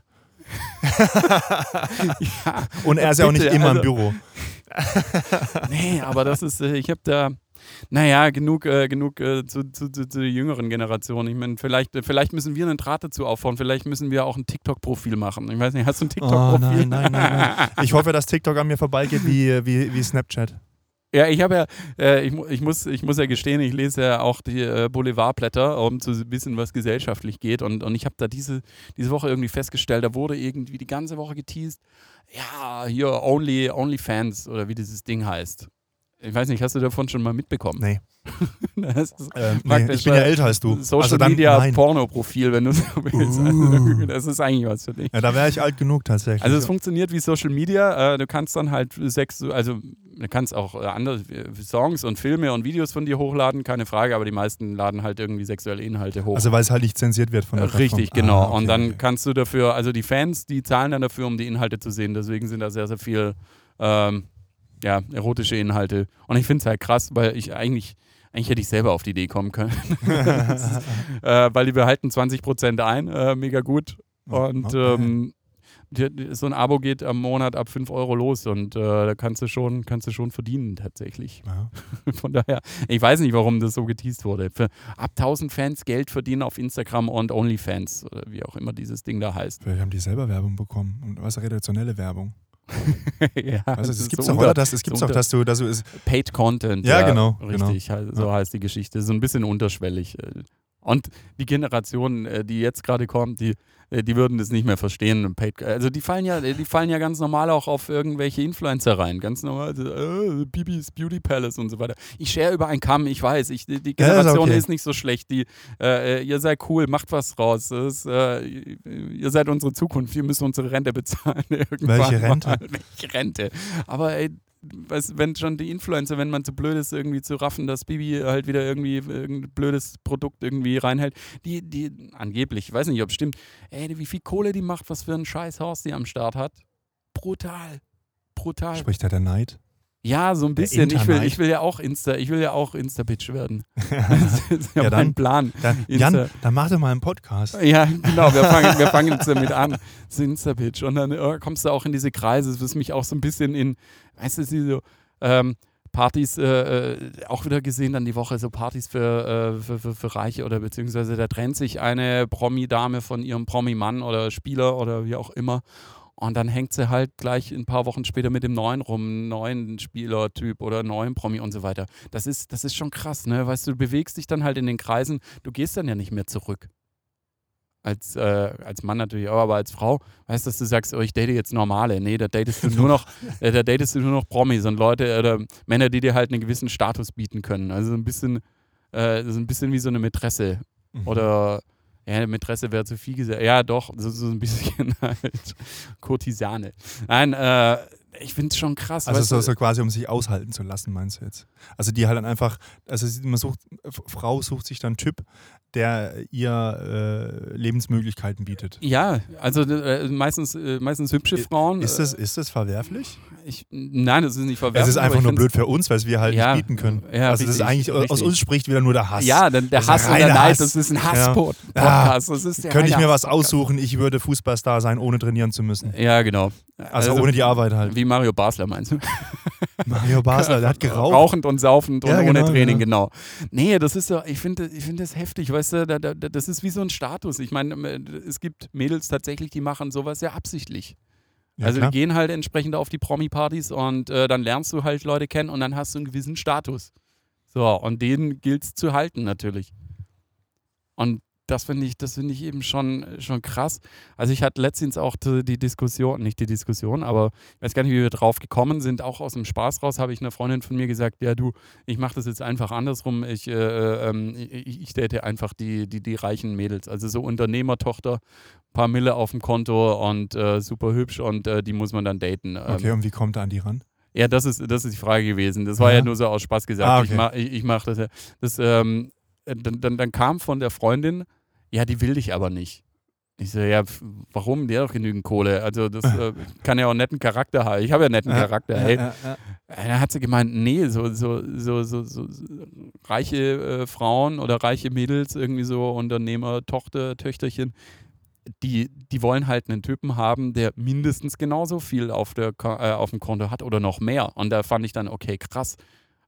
Ja, Und er ist ja auch nicht immer im also- Büro. nee, aber das ist, äh, ich habe da, naja, genug, äh, genug äh, zu, zu, zu, zu der jüngeren Generation. Ich meine, vielleicht, äh, vielleicht müssen wir einen Draht dazu aufbauen, vielleicht müssen wir auch ein TikTok-Profil machen. Ich weiß nicht, hast du ein Oh, TikTok-Profil? nein, nein, nein, nein. Ich hoffe, dass TikTok an mir vorbeigeht wie, wie, wie Snapchat. Ja, ich habe ja, äh, ich, ich, muss, ich muss ja gestehen, ich lese ja auch die äh, Boulevardblätter, um zu wissen, was gesellschaftlich geht. Und, und ich habe da diese, diese Woche irgendwie festgestellt, da wurde irgendwie die ganze Woche geteased, ja, hier Only, OnlyFans oder wie dieses Ding heißt. Ich weiß nicht, hast du davon schon mal mitbekommen? Nee. Das ist Ähm, nee, ich bin ja älter als du. Social also dann, Media nein. Porno-Profil, wenn du so willst. Uh. Das ist eigentlich was für dich. Ja, da wäre ich alt genug tatsächlich. Also es funktioniert wie Social Media. Äh, du kannst dann halt sechs, also du kannst auch äh, andere Songs und Filme und Videos von dir hochladen, keine Frage, aber die meisten laden halt irgendwie sexuelle Inhalte hoch. Also weil es halt nicht zensiert wird von der Äh, Richtig, Plattform. genau. Ah, okay, und dann okay. kannst du dafür, also die Fans, die zahlen dann dafür, um die Inhalte zu sehen. Deswegen sind da sehr, sehr viel ähm, ja, erotische Inhalte. Und ich finde es halt krass, weil ich eigentlich, eigentlich hätte ich selber auf die Idee kommen können. Ist, äh, weil die behalten 20% ein, äh, mega gut. Und Okay. ähm, so ein Abo geht am Monat ab 5 Euro los und äh, da kannst du schon, kannst du schon verdienen tatsächlich. Ja. Von daher, ich weiß nicht, warum das so geteased wurde. Für ab 1000 Fans Geld verdienen auf Instagram und OnlyFans, oder wie auch immer dieses Ding da heißt. Vielleicht haben die selber Werbung bekommen. Und was redaktionelle Werbung. ja, Also, das es gibt so doch, unter- oder? Das, es gibt so unter- dass du, dass du es. Paid Content. Ja, genau, Richtig, halt, so Ja. heißt die Geschichte. So ein bisschen unterschwellig. äh, Und die Generation, äh, die jetzt gerade kommt, die, die würden das nicht mehr verstehen. Also die fallen ja, die fallen ja ganz normal auch auf irgendwelche Influencer rein. Ganz normal, äh, Bibis Beauty Palace und so weiter. Ich share über einen Kamm, ich weiß. Ich, die Generation ja, ist, okay. ist, nicht so schlecht. Die, äh, ihr seid cool, macht was raus. Ist, äh, ihr seid unsere Zukunft. Wir müssen unsere Rente bezahlen. Welche Rente? Welche Rente? Aber ey, wenn schon die Influencer, wenn man zu blöd ist, irgendwie zu raffen, dass Bibi halt wieder irgendwie irgendein blödes Produkt irgendwie reinhält, die, die angeblich, ich weiß nicht, ob es stimmt, ey, wie viel Kohle die macht, was für ein scheiß Haus die am Start hat. Brutal. Brutal. Spricht da der Neid? Ja, so ein bisschen. Ich will, ich will ja auch Insta, ich will ja auch Insta-Bitch werden. das ist ja, ja mein Plan. Dann, Jan, dann mach doch mal einen Podcast. Ja, genau, wir fangen, wir fangen jetzt damit an. So Insta-Bitch. Und dann oh, kommst du auch in diese Kreise, das mich auch so ein bisschen in, weißt du, so ähm, Partys äh, äh, auch wieder gesehen dann die Woche, so Partys für, äh, für, für, für, Reiche oder beziehungsweise da trennt sich eine Promi-Dame von ihrem Promi-Mann oder Spieler oder wie auch immer und dann hängt sie halt gleich ein paar Wochen später mit dem neuen rum, neuen Spielertyp oder neuen Promi und so weiter. Das ist, das ist schon krass, ne? Weißt du, du bewegst dich dann halt in den Kreisen, du gehst dann ja nicht mehr zurück. Als, äh, als Mann natürlich auch, aber als Frau, weißt du, dass du sagst, oh, ich date jetzt normale. Nee, da datest du nur noch, äh, da datest du nur noch Promis und Leute oder Männer, die dir halt einen gewissen Status bieten können. Also ein bisschen, äh, ein bisschen wie so eine Mätresse. Mhm. Oder ja, Mätresse wäre zu viel gesagt. Ja, doch, so, so ein bisschen halt Kurtisane. Nein, äh, ich finde es schon krass. Also so, so, quasi, um sich aushalten zu lassen, meinst du jetzt? Also die halt dann einfach, also man sucht, Frau sucht sich dann Typ, der ihr äh, Lebensmöglichkeiten bietet. Ja, also äh, meistens, äh, meistens hübsche Frauen. Ist das, ist das verwerflich? Ich, nein, das ist nicht verwerflich. Es ist einfach nur blöd für uns, weil wir halt ja, nicht bieten können. Ja, also richtig, das ist eigentlich, richtig. aus uns spricht wieder nur der Hass. Ja, der, der Hass und der Neid, das ist ein Hass-Podcast. Ja. Der Könnte ich mir was aussuchen, ich würde Fußballstar sein, ohne trainieren zu müssen. Ja, genau. Also, also ohne die Arbeit halt. Wie Mario Basler meinst du? Mario Basler, der hat geraucht. Rauchend und saufend und ja, ohne genau, Training, genau. genau. Nee, das ist so, ich finde ich find das heftig, weißt du, da, da, das ist wie so ein Status. Ich meine, äh, es gibt Mädels tatsächlich, die machen sowas ja absichtlich. Ja, also klar. die gehen halt entsprechend auf die Promi-Partys und äh, dann lernst du halt Leute kennen und dann hast du einen gewissen Status. So, und den gilt es zu halten natürlich. Und das finde ich, das finde ich eben schon, schon krass. Also ich hatte letztens auch die Diskussion, nicht die Diskussion, aber ich weiß gar nicht, wie wir drauf gekommen sind. Auch aus dem Spaß raus habe ich einer Freundin von mir gesagt, ja du, ich mache das jetzt einfach andersrum. Ich, äh, äh, ich, ich date einfach die, die, die reichen Mädels. Also so Unternehmertochter, paar Mille auf dem Konto und äh, super hübsch und äh, die muss man dann daten. Okay, ähm, und wie kommt er an die ran? Ja, das ist, das ist die Frage gewesen. Das war ja, ja nur so aus Spaß gesagt. Ah, okay. Ich mache ich, ich mach das ja. Das, ähm, dann, dann, dann kam von der Freundin, ja, die will dich aber nicht. Ich so, ja, warum? Die hat doch genügend Kohle. Also das äh, kann ja auch einen netten Charakter haben. Ich habe ja einen netten Charakter. Hey. Ja, ja, ja. Dann hat sie gemeint, nee, so, so, so, so, so reiche äh, Frauen oder reiche Mädels, irgendwie so Unternehmer, Tochter, Töchterchen, die, die wollen halt einen Typen haben, der mindestens genauso viel auf, der, äh, auf dem Konto hat oder noch mehr. Und da fand ich dann, okay, krass.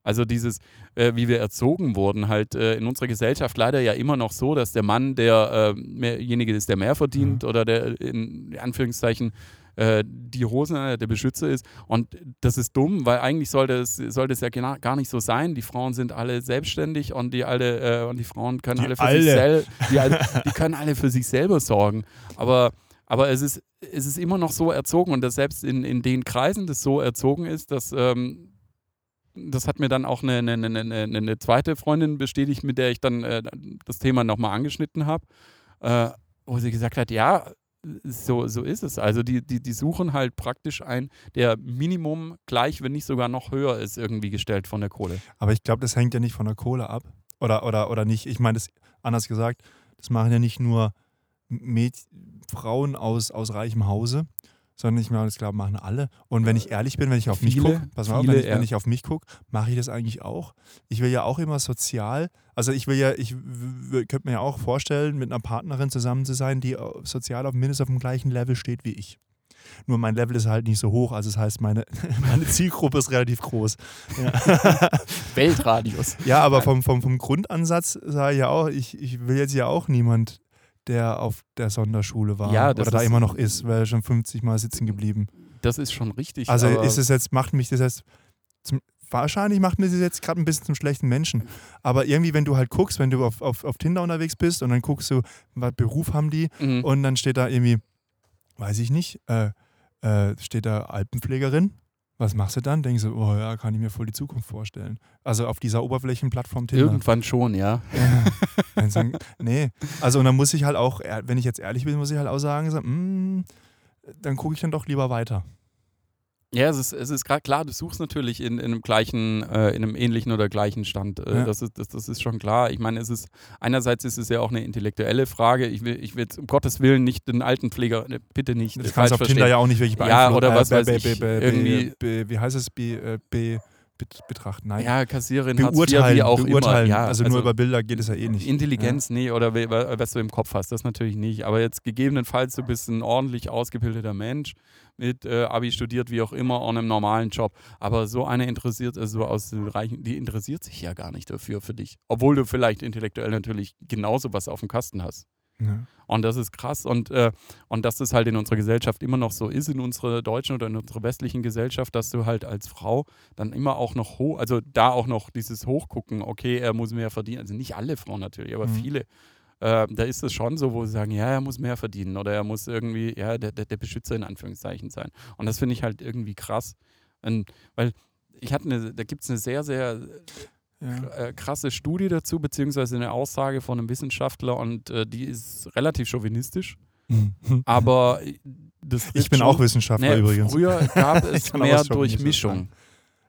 Also dieses, äh, wie wir erzogen wurden, halt äh, in unserer Gesellschaft leider ja immer noch so, dass der Mann derjenige äh, ist, der mehr verdient mhm. oder der in Anführungszeichen äh, die Hosen äh, der Beschützer ist. Und das ist dumm, weil eigentlich sollte es, sollte es ja gar nicht so sein. Die Frauen sind alle selbstständig und die alle und die Frauen können die alle für alle. sich selber, die, die können alle für sich selber sorgen. Aber aber es ist, es ist immer noch so erzogen und dass selbst in, in den Kreisen das so erzogen ist, dass ähm, das hat mir dann auch eine, eine, eine, eine, zweite Freundin bestätigt, mit der ich dann äh, das Thema nochmal angeschnitten habe, äh, wo sie gesagt hat, ja, so, so ist es. Also die, die, die suchen halt praktisch ein, der Minimum gleich, wenn nicht sogar noch höher ist, irgendwie gestellt von der Kohle. Aber ich glaube, das hängt ja nicht von der Kohle ab. Oder, oder, oder nicht. Ich meine, das anders gesagt, das machen ja nicht nur Mäd Frauen aus, aus reichem Hause, sondern ich meine, glaube, machen alle. Und wenn ich ehrlich bin, wenn ich auf viele, mich gucke, pass mal auf, wenn ich, wenn ich auf mich gucke, mache ich das eigentlich auch. Ich will ja auch immer sozial, also ich will ja, ich könnte mir ja auch vorstellen, mit einer Partnerin zusammen zu sein, die sozial auf mindestens auf dem gleichen Level steht wie ich. Nur mein Level ist halt nicht so hoch, also das heißt, meine, meine Zielgruppe ist relativ groß. Ja. Weltradius. Ja, aber vom, vom, vom Grundansatz sage ich ja auch, ich, ich will jetzt ja auch niemand der auf der Sonderschule war ja, oder da immer noch ist, weil er schon 50 Mal sitzen geblieben. Das ist schon richtig. Also ist es jetzt, macht mich das jetzt zum, wahrscheinlich macht mir das jetzt gerade ein bisschen zum schlechten Menschen. Aber irgendwie, wenn du halt guckst, wenn du auf, auf, auf Tinder unterwegs bist und dann guckst du, was Beruf haben die Mhm. und dann steht da irgendwie, weiß ich nicht, äh, äh, steht da Alpenpflegerin. Was machst du dann? Denkst du, oh ja, kann ich mir voll die Zukunft vorstellen. Also auf dieser Oberflächenplattform Tinder. Irgendwann schon, ja. Ja. Dann nee. Also und dann muss ich halt auch, ehr- wenn ich jetzt ehrlich bin, muss ich halt auch sagen, so, mm, dann gucke ich dann doch lieber weiter. Ja, es ist, es ist gerade klar, du suchst natürlich in, in einem gleichen, äh, in einem ähnlichen oder gleichen Stand. Äh, Ja. das, ist, das, das ist schon klar. Ich meine, es ist einerseits ist es ja auch eine intellektuelle Frage. Ich will, ich will jetzt um Gottes Willen nicht den Altenpfleger, äh, bitte nicht. Das äh, kannst du auf Tinder ja auch nicht wirklich Ja, beeinflussen. oder was be- weiß ich, irgendwie- wie heißt es? Be, äh, bet- betrachten. Nein. Ja, Kassiererin, Hartz IV, beurteilen, wie auch beurteilen. immer. Ja, also, nur über Bilder geht es ja eh nicht. Intelligenz, nee, oder was du im Kopf hast, das natürlich nicht. Aber jetzt gegebenenfalls, du bist ein ordentlich ausgebildeter Mensch, mit äh, Abi studiert, wie auch immer, und einem normalen Job. Aber so eine interessiert, also aus den Reichen, die interessiert sich ja gar nicht dafür für dich. Obwohl du vielleicht intellektuell natürlich genauso was auf dem Kasten hast. Ja. Und das ist krass. Und, äh, und dass das halt in unserer Gesellschaft immer noch so ist, in unserer deutschen oder in unserer westlichen Gesellschaft, dass du halt als Frau dann immer auch noch hoch, also da auch noch dieses Hochgucken, okay, er muss mehr verdienen. Also nicht alle Frauen natürlich, aber Mhm. viele. Äh, da ist es schon so, wo sie sagen, ja, er muss mehr verdienen oder er muss irgendwie, ja, der, der, der Beschützer in Anführungszeichen sein. Und das finde ich halt irgendwie krass. Und, weil ich hatte eine, da gibt es eine sehr, sehr Ja. äh, krasse Studie dazu, beziehungsweise eine Aussage von einem Wissenschaftler und äh, die ist relativ chauvinistisch. Aber äh, das ich bin schon- auch Wissenschaftler Nee, übrigens. Früher gab es mehr Durchmischung.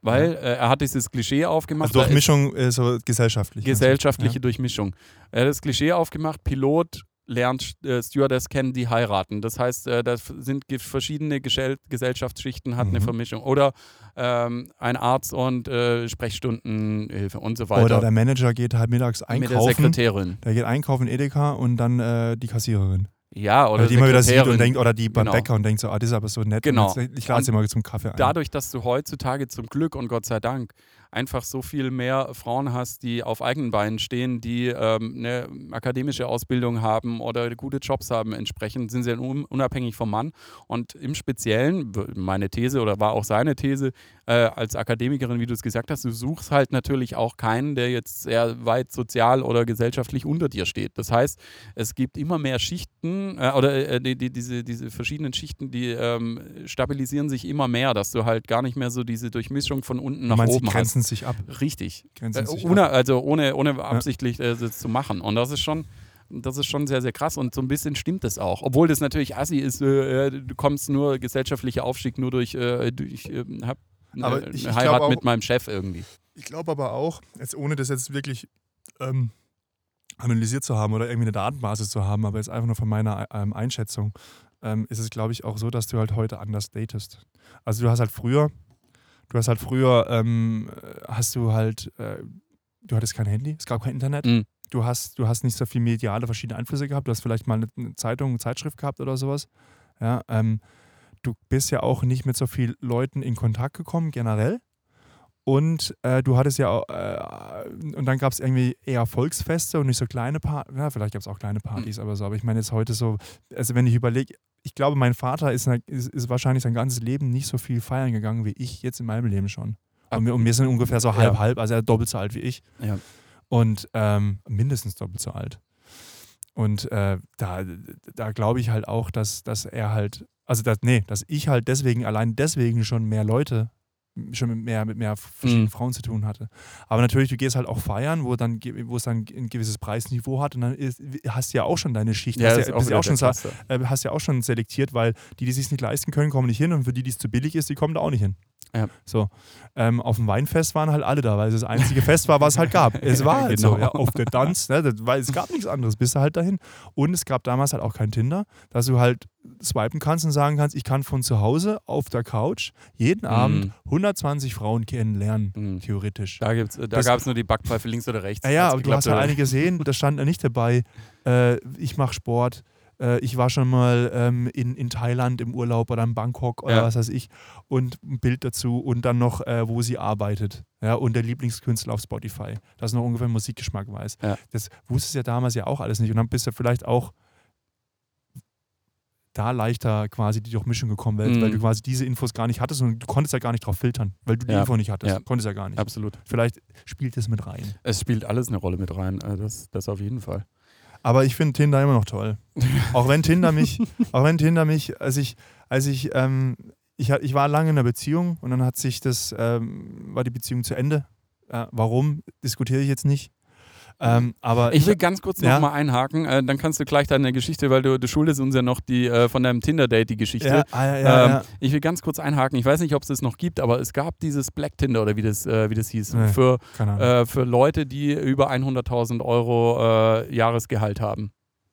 Weil äh, er hat dieses Klischee aufgemacht. Also Durchmischung äh, so gesellschaftlich. Gesellschaftliche Durchmischung. Er hat das Klischee aufgemacht, Pilot lernt äh, Stewardess kennen, die heiraten. Das heißt, äh, da sind verschiedene Gesell Gesellschaftsschichten, hat eine Mhm. Vermischung. Oder ähm, ein Arzt und äh, Sprechstundenhilfe und so weiter. Oder der Manager geht halt mittags mit der einkaufen. Sekretärin. Der geht einkaufen in Edeka und dann äh, die Kassiererin. Ja, oder Oder die immer wieder sieht und denkt, oder die beim Genau. Bäcker und denkt so, ah, das ist aber so nett. Genau. Jetzt, ich lade sie mal zum Kaffee ein. dadurch, dass du heutzutage zum Glück und Gott sei Dank einfach so viel mehr Frauen hast, die auf eigenen Beinen stehen, die ähm, eine akademische Ausbildung haben oder gute Jobs haben, entsprechend sind sie un unabhängig vom Mann. Und im Speziellen, meine These oder war auch seine These, äh, als Akademikerin, wie du es gesagt hast, du suchst halt natürlich auch keinen, der jetzt sehr weit sozial oder gesellschaftlich unter dir steht. Das heißt, es gibt immer mehr Schichten äh, oder äh, die, die, diese, diese verschiedenen Schichten, die ähm, stabilisieren sich immer mehr, dass du halt gar nicht mehr so diese Durchmischung von unten nach meinst, oben die grenzen sich ab. hast. Richtig. Grenzen Äh, sich ohne, ab. also ohne, ohne absichtlich äh, das zu machen. Und das ist schon. Das ist schon sehr, sehr krass und so ein bisschen stimmt das auch. Obwohl das natürlich assi ist, äh, du kommst nur gesellschaftlicher Aufstieg nur durch, äh, durch äh, hab Aber eine ich- ich Heirat auch- mit meinem Chef irgendwie. Ich glaube aber auch, jetzt ohne das jetzt wirklich ähm, analysiert zu haben oder irgendwie eine Datenbasis zu haben, aber jetzt einfach nur von meiner ähm, Einschätzung, ähm, ist es, glaube ich, auch so, dass du halt heute anders datest. Also du hast halt früher, du hast halt früher, ähm, hast du halt, äh, du hattest kein Handy, es gab kein Internet. Mhm. Du hast, du hast nicht so viel mediale verschiedene Einflüsse gehabt. Du hast vielleicht mal eine, eine Zeitung, eine Zeitschrift gehabt oder sowas. Ja, ähm, du bist ja auch nicht mit so vielen Leuten in Kontakt gekommen, generell. Und äh, du hattest ja auch, äh, und dann gab es irgendwie eher Volksfeste und nicht so kleine Partys. Ja, vielleicht gab es auch kleine Partys, aber so. Aber ich meine jetzt heute so, also wenn ich überlege, ich glaube, mein Vater ist, ist, ist wahrscheinlich sein ganzes Leben nicht so viel feiern gegangen wie ich jetzt in meinem Leben schon. Und wir, und wir sind ungefähr so Ja. halb, halb, also er doppelt so alt wie ich. Ja. Und ähm, mindestens doppelt so alt. Und äh, da, da glaube ich halt auch, dass, dass er halt, also dass, nee, dass ich halt deswegen, allein deswegen schon mehr Leute, schon mit mehr, mit mehr verschiedenen Mhm. Frauen zu tun hatte. Aber natürlich, du gehst halt auch feiern, wo, dann, wo es dann ein gewisses Preisniveau hat und dann ist, hast du ja auch schon deine Schicht. hast, ja, wieder ja auch schon, sa- Klasse. äh, hast ja auch schon selektiert, weil die, die sich nicht leisten können, kommen nicht hin und für die, die es zu billig ist, die kommen da auch nicht hin. Ja. So. Ähm, auf dem Weinfest waren halt alle da, weil es das einzige Fest war, was es halt gab. Es war halt so. Genau. Ja, auf der Tanz, ne, das, weil es gab nichts anderes, bist du halt dahin. Und es gab damals halt auch kein Tinder, dass du halt swipen kannst und sagen kannst, ich kann von zu Hause auf der Couch jeden Abend 120 Frauen kennenlernen, Mhm. theoretisch. Da, gibt's, da gab es nur die Backpfeife links oder rechts. Ja, ja, aber du hast oder? einige gesehen, da stand ja nicht dabei, äh, ich mache Sport, äh, ich war schon mal ähm, in, in Thailand im Urlaub oder in Bangkok oder Ja. was weiß ich und ein Bild dazu und dann noch, äh, wo sie arbeitet ja, und der Lieblingskünstler auf Spotify, dass noch ungefähr Musikgeschmack weiß. Ja. Das wusstest du ja damals ja auch alles nicht und dann bist du vielleicht auch da leichter quasi die Durchmischung gekommen, weil, Mhm. weil du quasi diese Infos gar nicht hattest und du konntest ja gar nicht drauf filtern, weil du die Ja. Info nicht hattest. Ja. Konntest ja gar nicht. Absolut. Vielleicht spielt es mit rein. Es spielt alles eine Rolle mit rein. äh, Das, das auf jeden Fall. Aber ich finde Tinder immer noch toll. auch wenn Tinder mich, auch wenn Tinder mich, als ich, als ich, ähm, ich, ich war lange in einer Beziehung und dann hat sich das, ähm, war die Beziehung zu Ende. Äh, warum, diskutiere ich jetzt nicht. Ähm, aber Ich will ganz kurz Ja. mal einhaken, äh, dann kannst du gleich deine Geschichte, weil du, du schuldest uns ja noch die äh, von deinem Tinder-Date die Geschichte. ja, ah, ja, ja, ähm, ja. Ich will ganz kurz einhaken, ich weiß nicht, ob es das noch gibt, aber es gab dieses Black Tinder oder wie das, äh, wie das hieß, Nee. für, äh, für Leute, die über 100.000 Euro äh, Jahresgehalt haben.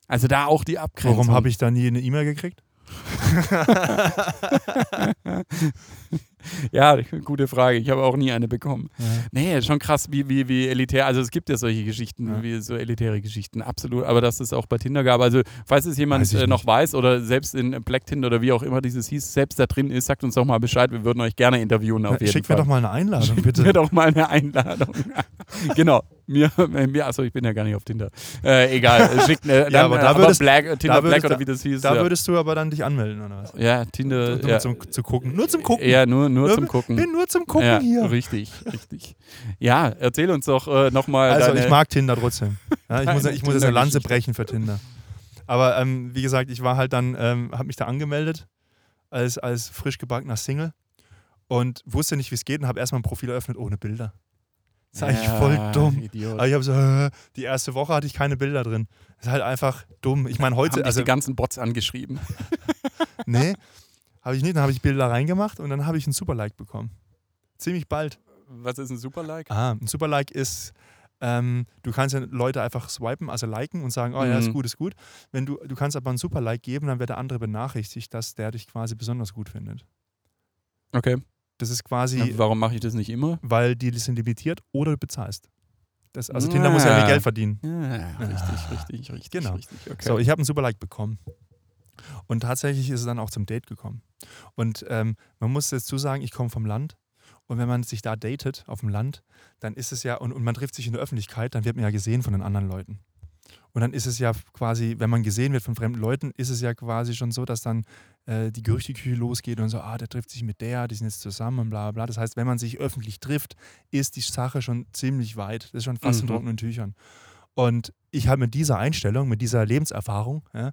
Also da auch die Abgrenzung. Warum habe ich da nie eine E-Mail gekriegt? Ja, gute Frage. Ich habe auch nie eine bekommen. Ja. Nee, schon krass, wie, wie, wie elitär. Also es gibt ja solche Geschichten, Ja. wie so elitäre Geschichten, absolut. Aber dass es auch bei Tinder gab. Also falls es jemand Weiß äh, noch weiß oder selbst in Black Tinder oder wie auch immer dieses hieß, selbst da drin ist, sagt uns doch mal Bescheid. Wir würden euch gerne interviewen auf jeden Schick mir Fall. doch mal eine Einladung, Schickt bitte. mir doch mal eine Einladung. genau. Mir, mir, achso, ich bin ja gar nicht auf Tinder. Äh, egal, schickt eine, dann, Ja, aber da äh, würdest- Black, äh, Tinder da Black würdest- oder wie das hieß. Da ja. würdest du aber dann dich anmelden, oder was? ja, Tinder. Nur Ja, zum, zu gucken. Nur zum Gucken. ja, nur, nur Nur- zum Gucken. Bin nur zum Gucken ja, hier. Richtig, richtig. Ja, erzähl uns doch äh, nochmal. Also ich mag Tinder trotzdem. Ja, ich, muss, ich muss jetzt eine Lanze brechen für Tinder. Aber ähm, wie gesagt, ich war halt dann, ähm, habe mich da angemeldet als, als frisch gebackener Single und wusste nicht, wie es geht und habe erstmal ein Profil eröffnet ohne Bilder. Das ist eigentlich voll dumm. Idiot. Aber ich habe so, äh, die erste Woche hatte ich keine Bilder drin. Das ist halt einfach dumm. Ich meine, Haben heute, dich also die ganzen Bots angeschrieben. nee, habe ich nicht. Dann habe ich Bilder reingemacht und dann habe ich einen Super-Like bekommen. Ziemlich bald. Was ist ein Super-Like? Ah, ein Super-Like ist, ähm, du kannst ja Leute einfach swipen, also liken und sagen, oh ja, ist Mhm. gut, ist gut. Wenn du, du kannst aber ein Super-Like geben, dann wird der andere benachrichtigt, dass der dich quasi besonders gut findet. Okay. Das ist quasi, Ja, warum mache ich das nicht immer? weil die sind limitiert oder du bezahlst. Das, also Tinder muss ja Ah. Geld verdienen. Ja, richtig, richtig, richtig. Genau. Richtig, okay. So, ich habe einen Super-Like bekommen. Und tatsächlich ist es dann auch zum Date gekommen. Und ähm, man muss dazu sagen, ich komme vom Land. Und wenn man sich da datet auf dem Land, dann ist es ja, und, und man trifft sich in der Öffentlichkeit, dann wird man ja gesehen von den anderen Leuten. Und dann ist es ja quasi, wenn man gesehen wird von fremden Leuten, ist es ja quasi schon so, dass dann äh, die Gerüchteküche losgeht und so, ah, der trifft sich mit der, die sind jetzt zusammen und bla bla bla. Das heißt, wenn man sich öffentlich trifft, ist die Sache schon ziemlich weit. Das ist schon fast in Mhm. trockenen Tüchern. Und ich habe mit dieser Einstellung, mit dieser Lebenserfahrung, ja,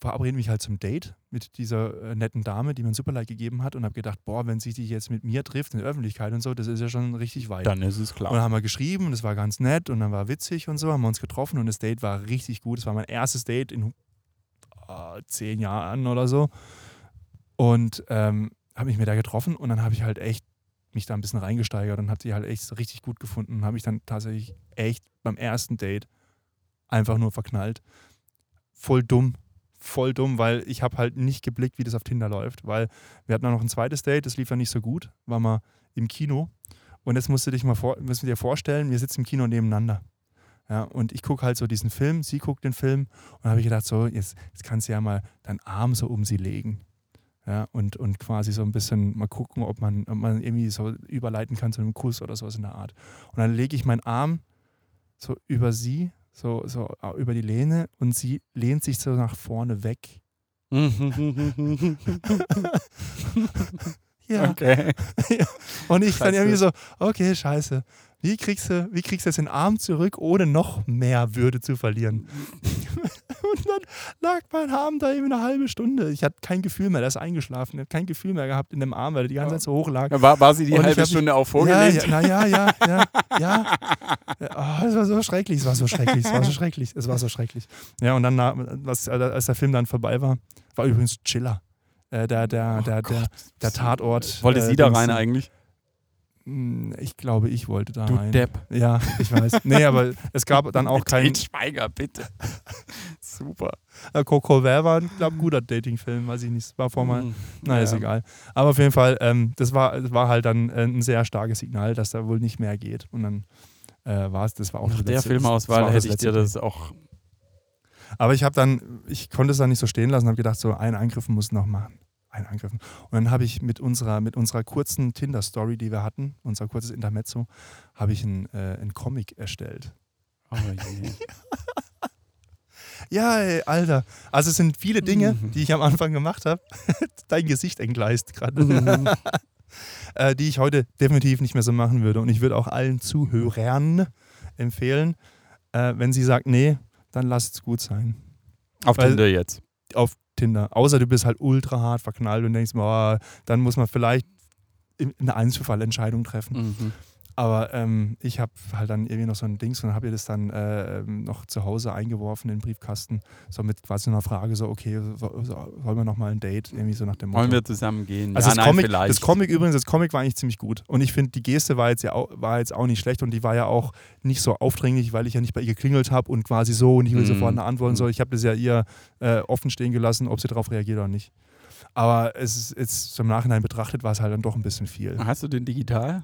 verabrede mich halt zum Date mit dieser äh, netten Dame, die mir ein Superlike gegeben hat und habe gedacht, boah, wenn sie sich jetzt mit mir trifft in der Öffentlichkeit und so, das ist ja schon richtig weit. Dann ist es Und dann klar. haben wir geschrieben und es war ganz nett und dann war witzig und so, haben wir uns getroffen und das Date war richtig gut. Es war mein erstes Date in äh, zehn Jahren oder so. Und ähm, habe mich mit der getroffen und dann habe ich halt echt mich da ein bisschen reingesteigert und habe sie halt echt richtig gut gefunden und habe mich dann tatsächlich echt beim ersten Date einfach nur verknallt. Voll dumm. Voll dumm, weil ich habe halt nicht geblickt, wie das auf Tinder läuft, weil wir hatten auch noch ein zweites Date, das lief ja nicht so gut, war mal im Kino und jetzt musst du dich mal vor, musst du dir vorstellen, wir sitzen im Kino nebeneinander. Ja, und ich gucke halt so diesen Film, sie guckt den Film und habe ich gedacht, so, jetzt, jetzt kannst du ja mal deinen Arm so um sie legen. Ja, und, und quasi so ein bisschen mal gucken, ob man, ob man irgendwie so überleiten kann zu einem Kuss oder sowas in der Art. Und dann lege ich meinen Arm so über sie, so, so über die Lehne und sie lehnt sich so nach vorne weg. Ja. okay. Und ich dann Scheiße. irgendwie so, okay, scheiße. Wie kriegst du, wie kriegst du jetzt den Arm zurück, ohne noch mehr Würde zu verlieren? und dann lag mein Arm da eben eine halbe Stunde. Ich hatte kein Gefühl mehr, der ist eingeschlafen. Ich habe kein Gefühl mehr gehabt in dem Arm, weil er die ganze Zeit so hoch lag. War, war sie die Und halbe hab mich- Stunde auch Ja, vorgelegt? ja, na ja, ja, ja, ja. ja oh, es war so schrecklich, es war so schrecklich, es war so schrecklich, es war so schrecklich. Ja, und dann, als der Film dann vorbei war, war übrigens Chiller. Äh, der, der, der, der, der Tatort. Wollte äh, sie da rein eigentlich? Hm, Ich glaube, ich wollte da Du rein. Depp. Ja, ich weiß. Nee, aber es gab dann auch kein. Til Schweiger, bitte. Super. Äh, Coco Ver war, glaube ein guter Datingfilm, weiß ich nicht. War vor mal. Mhm. Na, ist Ja. egal. Aber auf jeden Fall, ähm, das, war, das war halt dann äh, ein sehr starkes Signal, dass da wohl nicht mehr geht. Und dann äh, war es, das war auch Nach der letzte- Filmauswahl hätte ich dir das auch. Aber ich habe dann, ich konnte es dann nicht so stehen lassen, habe gedacht, so einen Angriff muss noch machen. Einen Angriff. Und dann habe ich mit unserer, mit unserer kurzen Tinder-Story, die wir hatten, unser kurzes Intermezzo, habe ich einen, äh, einen Comic erstellt. Oh je. Ja, ey, Alter. Also es sind viele Dinge, Mhm. die ich am Anfang gemacht habe. Dein Gesicht entgleist gerade. Mhm. äh, die ich heute definitiv nicht mehr so machen würde. Und ich würde auch allen Zuhörern empfehlen, äh, wenn sie sagt, nee, dann lass es gut sein. Auf Weil- Tinder jetzt. Auf Tinder. Außer du bist halt ultra hart verknallt und denkst, boah, dann muss man vielleicht eine Einzelfallentscheidung treffen. Mhm. Aber ähm, ich habe halt dann irgendwie noch so ein Dings und habe ihr das dann äh, ähm, noch zu Hause eingeworfen in den Briefkasten. So mit quasi einer Frage, so, okay, so, so, wollen wir noch mal ein Date? Irgendwie so nach dem Motto. Wollen wir zusammen gehen? also ja, das, nein, Comic, vielleicht. das Comic übrigens, das Comic war eigentlich ziemlich gut. Und ich finde, die Geste war jetzt ja auch, war jetzt auch nicht schlecht und die war ja auch nicht so aufdringlich, weil ich ja nicht bei ihr geklingelt habe und quasi so und ich will Mhm. sofort eine Antwort und Mhm. so. Ich habe das ja ihr äh, offen stehen gelassen, ob sie darauf reagiert oder nicht. Aber es ist jetzt im Nachhinein betrachtet, war es halt dann doch ein bisschen viel. Hast du den digital?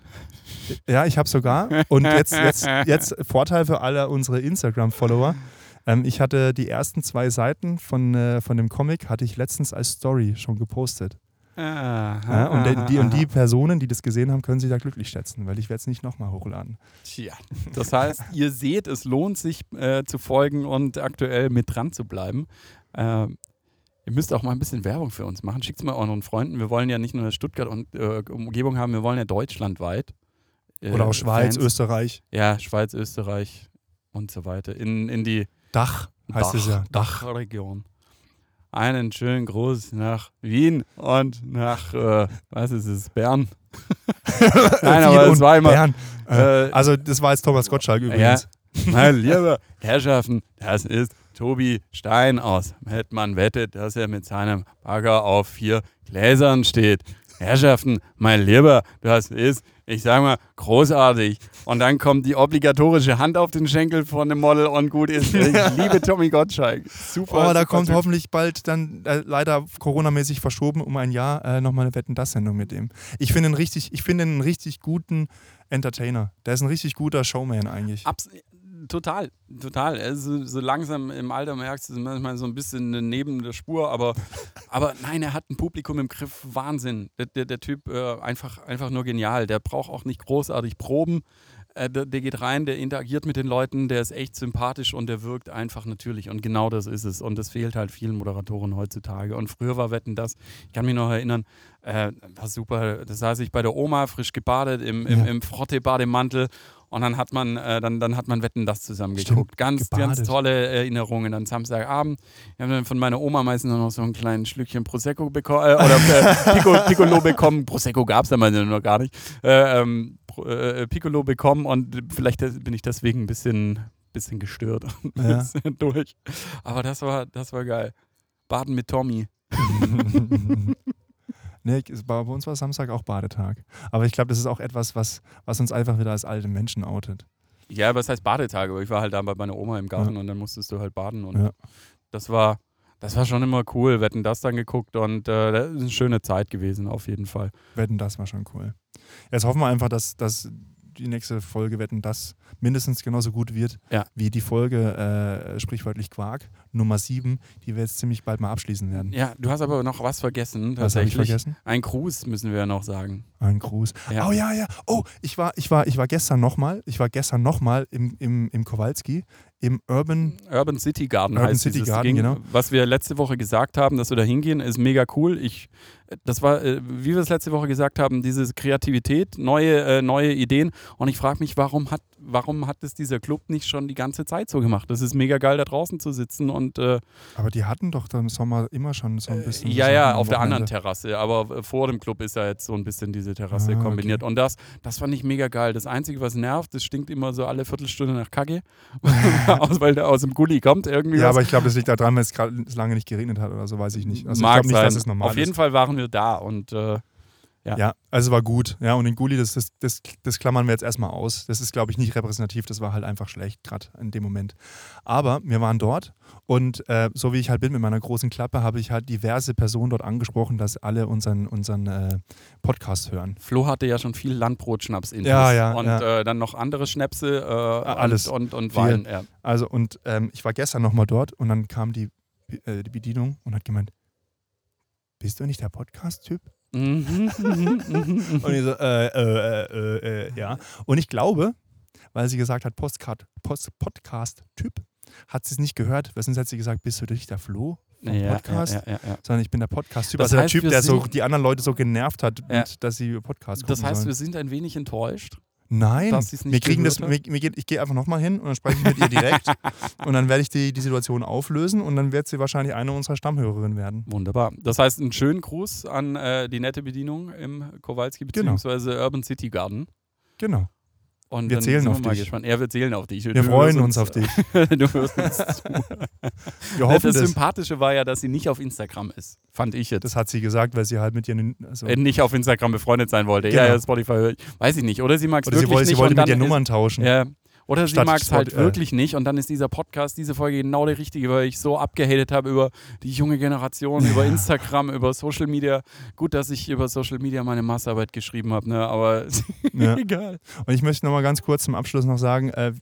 Ja, ich habe sogar. Und jetzt, jetzt, jetzt Vorteil für alle unsere Instagram-Follower. Ähm, ich hatte die ersten zwei Seiten von, äh, von dem Comic, hatte ich letztens als Story schon gepostet. Ah, Ja, und, die, die, und die Personen, die das gesehen haben, können sich da glücklich schätzen, weil ich werde es nicht nochmal hochladen. Tja, das heißt, ihr seht, es lohnt sich äh, zu folgen und aktuell mit dran zu bleiben. Ähm, ihr müsst auch mal ein bisschen Werbung für uns machen. Schickt es mal euren Freunden. Wir wollen ja nicht nur Stuttgart und äh, Umgebung haben, wir wollen ja deutschlandweit. äh, Oder auch Schweiz, Fans. Österreich. Ja, Schweiz, Österreich und so weiter. In, in die Dach heißt es ja. Dach. Dachregion. Einen schönen Gruß nach Wien und nach, äh, was ist es, Bern. Nein, aber es war immer, Bern. Äh, also, das war jetzt Thomas Gottschalk übrigens. Meine liebe Herrschaften, das ist Tobi Stein aus Mettmann wettet, dass er mit seinem Bagger auf vier Gläsern steht. Herrschaften, mein Lieber, das ist, ich sag mal, großartig. Und dann kommt die obligatorische Hand auf den Schenkel von dem Model und gut ist. Ich liebe Tommy Gottschalk. Super. Oh, da kommt Typ. hoffentlich bald dann äh, leider Corona-mäßig verschoben um ein Jahr äh, nochmal eine Wetten das Sendung mit ihm. Ich finde ihn richtig, ich finde einen richtig guten Entertainer. Der ist ein richtig guter Showman eigentlich. Abs total, total. Also, so langsam im Alter merkst du manchmal so ein bisschen neben der Spur, aber, aber nein, er hat ein Publikum im Griff. Wahnsinn. Der, der, der Typ äh, einfach, einfach nur genial. Der braucht auch nicht großartig Proben. Äh, der, der geht rein, der interagiert mit den Leuten, der ist echt sympathisch und der wirkt einfach natürlich. Und genau das ist es. Und das fehlt halt vielen Moderatoren heutzutage. Und früher war Wetten das, ich kann mich noch erinnern, äh, war super. Da saß ich bei der Oma, frisch gebadet, im, im, Ja. im Frotte-Bademantel. Und dann hat man, äh, dann, dann hat man Wetten das zusammen geguckt. Ganz, ganz gebadet. tolle Erinnerungen an Samstagabend. Wir haben dann von meiner Oma meistens noch so ein kleines Schlückchen Prosecco bekommen, äh, oder äh, Pico, Piccolo bekommen. Prosecco gab es damals noch gar nicht. Äh, ähm, äh, Piccolo bekommen und vielleicht bin ich deswegen ein bisschen, bisschen gestört und ein Ja. bisschen durch. Aber das war, das war geil. Baden mit Tommy. nee, es bei uns war Samstag auch Badetag. Aber ich glaube, das ist auch etwas, was, was uns einfach wieder als alte Menschen outet. Ja, was heißt Badetage? Aber ich war halt da bei meiner Oma im Garten und dann musstest du halt baden und Ja. das war, das war schon immer cool. Wir hatten das dann geguckt und äh, das ist eine schöne Zeit gewesen, auf jeden Fall. Wetten, das war schon cool. Jetzt hoffen wir einfach, dass, dass die nächste Folge Wetten, das mindestens genauso gut wird Ja. wie die Folge äh, sprichwörtlich Quark Nummer 7, die wir jetzt ziemlich bald mal abschließen werden. Ja, du hast aber noch was vergessen, Was habe ich vergessen? Ein Gruß müssen wir ja noch sagen. Ein Gruß. Ja. Oh ja, ja. Oh, ich war, ich war, ich war gestern nochmal, ich war gestern nochmal im, im, im Kowalski, im Urban. Urban City Garden Urban heißt City Garden, genau. Was wir letzte Woche gesagt haben, dass wir da hingehen, ist mega cool. Ich, das war, äh, wie wir es letzte Woche gesagt haben, diese Kreativität, neue, äh, neue Ideen. Und ich frage mich, warum hat, warum hat es dieser Club nicht schon die ganze Zeit so gemacht? Das ist mega geil, da draußen zu sitzen und äh, Aber die hatten doch da im Sommer immer schon so ein bisschen. ja, so ja, am auf der anderen. Terrasse, aber äh, vor dem Club ist ja jetzt so ein bisschen diese Terrasse Ah, okay. kombiniert. Und das, das fand ich mega geil. Das Einzige, was nervt, das stinkt immer so alle Viertelstunde nach Kacke, aus, weil der aus dem Gully kommt irgendwie. Ja, was. aber ich glaube, das liegt daran, weil es gerade lange nicht geregnet hat oder so, weiß ich nicht. Also Mag ich glaube nicht, sein. dass es normal Auf jeden ist. Fall waren wir da und äh, Ja. Ja, also war gut. Ja, und den Gulli, das, das, das, das klammern wir jetzt erstmal aus. Das ist, glaube ich, nicht repräsentativ. Das war halt einfach schlecht, gerade in dem Moment. Aber wir waren dort und äh, so wie ich halt bin mit meiner großen Klappe, habe ich halt diverse Personen dort angesprochen, dass alle unseren, unseren äh, Podcast hören. Flo hatte ja schon viel Landbrotschnaps in Ja, ja, Und ja. Äh, dann noch andere Schnäpse äh, alles. und, und, und. Wein. Ja. Also, und ähm, ich war gestern nochmal dort und dann kam die, äh, die Bedienung und hat gemeint, bist du nicht der Podcast-Typ? Mhm, Und ich so, äh, äh, äh, äh, ja. Und ich glaube, weil sie gesagt hat, Postcard, Post, Podcast-Typ, hat sie es nicht gehört. Was hat sie gesagt, bist du dich der Flo? vom Ja, Podcast? Ja, ja. Sondern ich bin der Podcast-Typ. Das Also der heißt, Typ, wir der so die anderen Leute so genervt hat, mit, dass sie Podcast gucken Das heißt, sollen. wir sind ein wenig enttäuscht. Nein, wir kriegen das, mir, mir geht, ich gehe einfach nochmal hin und dann spreche ich mit ihr direkt und dann werde ich die, die Situation auflösen und dann wird sie wahrscheinlich eine unserer Stammhörerinnen werden. Wunderbar. Das heißt, einen schönen Gruß an äh, die nette Bedienung im Kowalski Genau. bzw. Urban City Garden. Genau. Und Wir zählen auf wir dich. gespannt. Er wird zählen auf dich. Wir freuen uns auf dich. du hörst uns zu. Wir hoffen das das. Sympathische war ja, dass sie nicht auf Instagram ist. Fand ich jetzt. Das hat sie gesagt, weil sie halt mit ihr. Also, äh, nicht auf Instagram befreundet sein wollte. Ja, Genau. ja, Spotify, höre ich. weiß ich nicht. Oder sie mag es oder sie wirklich wollte, sie nicht. wollte und mit dann ihr ist- Nummern tauschen. Ja. Oder sie mag es halt äh. wirklich nicht und dann ist dieser Podcast, diese Folge genau der richtige, weil ich so abgehatet habe über die junge Generation, über Instagram, über Social Media. Gut, dass ich über Social Media meine Masterarbeit geschrieben habe, ne? aber Ja. egal. Und ich möchte noch mal ganz kurz zum Abschluss noch sagen, äh,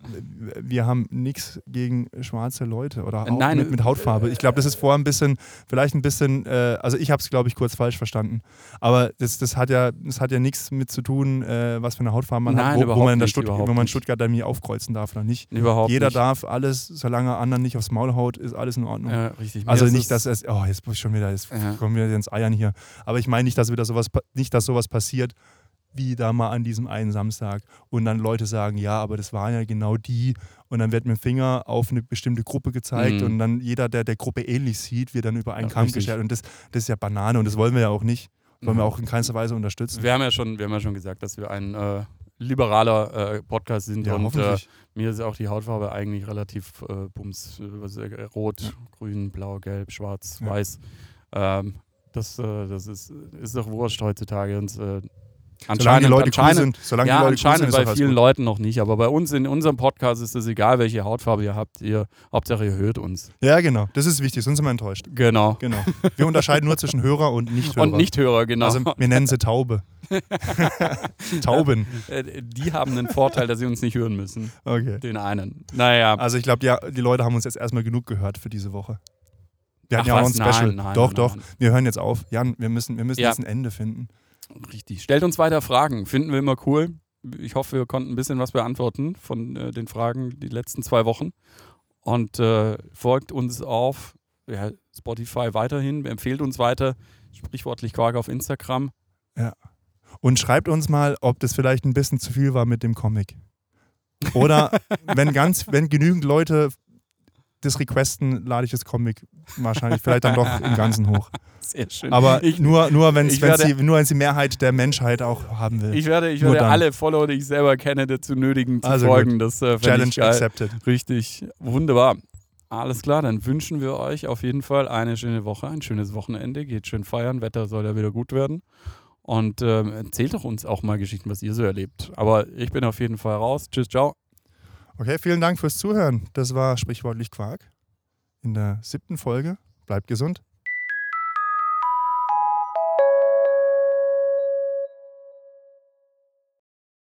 wir haben nichts gegen schwarze Leute oder auch nein, mit, mit Hautfarbe. Ich glaube, das ist vorher ein bisschen, vielleicht ein bisschen, äh, also ich habe es, glaube ich, kurz falsch verstanden. Aber das, das, hat ja, das hat ja nichts mit zu tun, äh, was für eine Hautfarbe man Nein, hat, wo, wo man in der Stutt wo man. Stuttgart dann nie aufkreuzen darf oder nicht. Überhaupt Jeder nicht. darf alles, solange anderen nicht aufs Maul haut, ist alles in Ordnung. Ja, richtig. Mir Also nicht, dass es, oh, jetzt muss ich schon wieder, jetzt Ja. kommen wir ins Eiern hier. Aber ich meine nicht, dass wieder sowas, nicht, dass sowas passiert, wie da mal an diesem einen Samstag. Und dann Leute sagen, ja, aber das waren ja genau die. Und dann wird mit dem Finger auf eine bestimmte Gruppe gezeigt Mhm. und dann jeder, der der Gruppe ähnlich sieht, wird dann über einen Ja, richtig. gestellt. Und das, das ist ja Banane und das wollen wir ja auch nicht. Wollen wir Mhm. auch in keinster Weise unterstützen. Wir haben ja schon, wir haben ja schon gesagt, dass wir ein äh, liberaler äh, Podcast sind Ja, und äh, mir ist auch die Hautfarbe eigentlich relativ äh, bums, äh, äh, rot, grün, blau, gelb, schwarz, Ja. weiß. Ähm, das, äh, das ist, ist doch wurscht heutzutage. Und, äh, solange die anscheinend, Leute cool anscheinend, sind. Solange ja, die Leute cool sind, anscheinend bei vielen. Leuten noch nicht, aber bei uns in unserem Podcast ist es egal, welche Hautfarbe ihr habt. Ihr, Hauptsache ihr hört uns. Ja, genau. Das ist wichtig, sonst sind wir enttäuscht. Genau. Genau. Wir unterscheiden nur zwischen Hörer und Nichthörer. Und Nichthörer, genau. Also wir nennen sie Taube. Tauben. Äh, die haben einen Vorteil, dass sie uns nicht hören müssen. Okay. Den einen. Naja. Also ich glaube, die, die Leute haben uns jetzt erstmal genug gehört für diese Woche. Wir hatten Ach ja auch was, ein Special. Nein, nein, doch, nein, doch. Wir hören jetzt auf. Jan, wir müssen, wir müssen Ja. jetzt ein Ende finden. Richtig. Stellt uns weiter Fragen. Finden wir immer cool. Ich hoffe, wir konnten ein bisschen was beantworten von äh, den Fragen die letzten zwei Wochen. Und äh, folgt uns auf ja, Spotify weiterhin, empfehlt uns weiter. Sprichwortlich Quark auf Instagram. Und schreibt uns mal, ob das vielleicht ein bisschen zu viel war mit dem Comic. Oder wenn ganz, wenn genügend Leute das requesten, lade ich das Comic wahrscheinlich vielleicht dann doch im Ganzen hoch. Sehr schön. Aber ich, nur, nur wenn es die, Mehrheit der Menschheit auch haben will. ich werde, ich Nur werde dann. alle Follower, die ich selber kenne, dazu nötigen zu Also folgen. Das äh, Challenge accepted. Richtig. Wunderbar. Alles klar, dann wünschen wir euch auf jeden Fall eine schöne Woche, ein schönes Wochenende. Geht schön feiern, Wetter soll ja wieder gut werden. Und ähm, erzählt doch uns auch mal Geschichten, was ihr so erlebt. Aber ich bin auf jeden Fall raus. Tschüss, ciao. Okay, vielen Dank fürs Zuhören. Das war sprichwörtlich Quark in der siebten Folge. Bleibt gesund.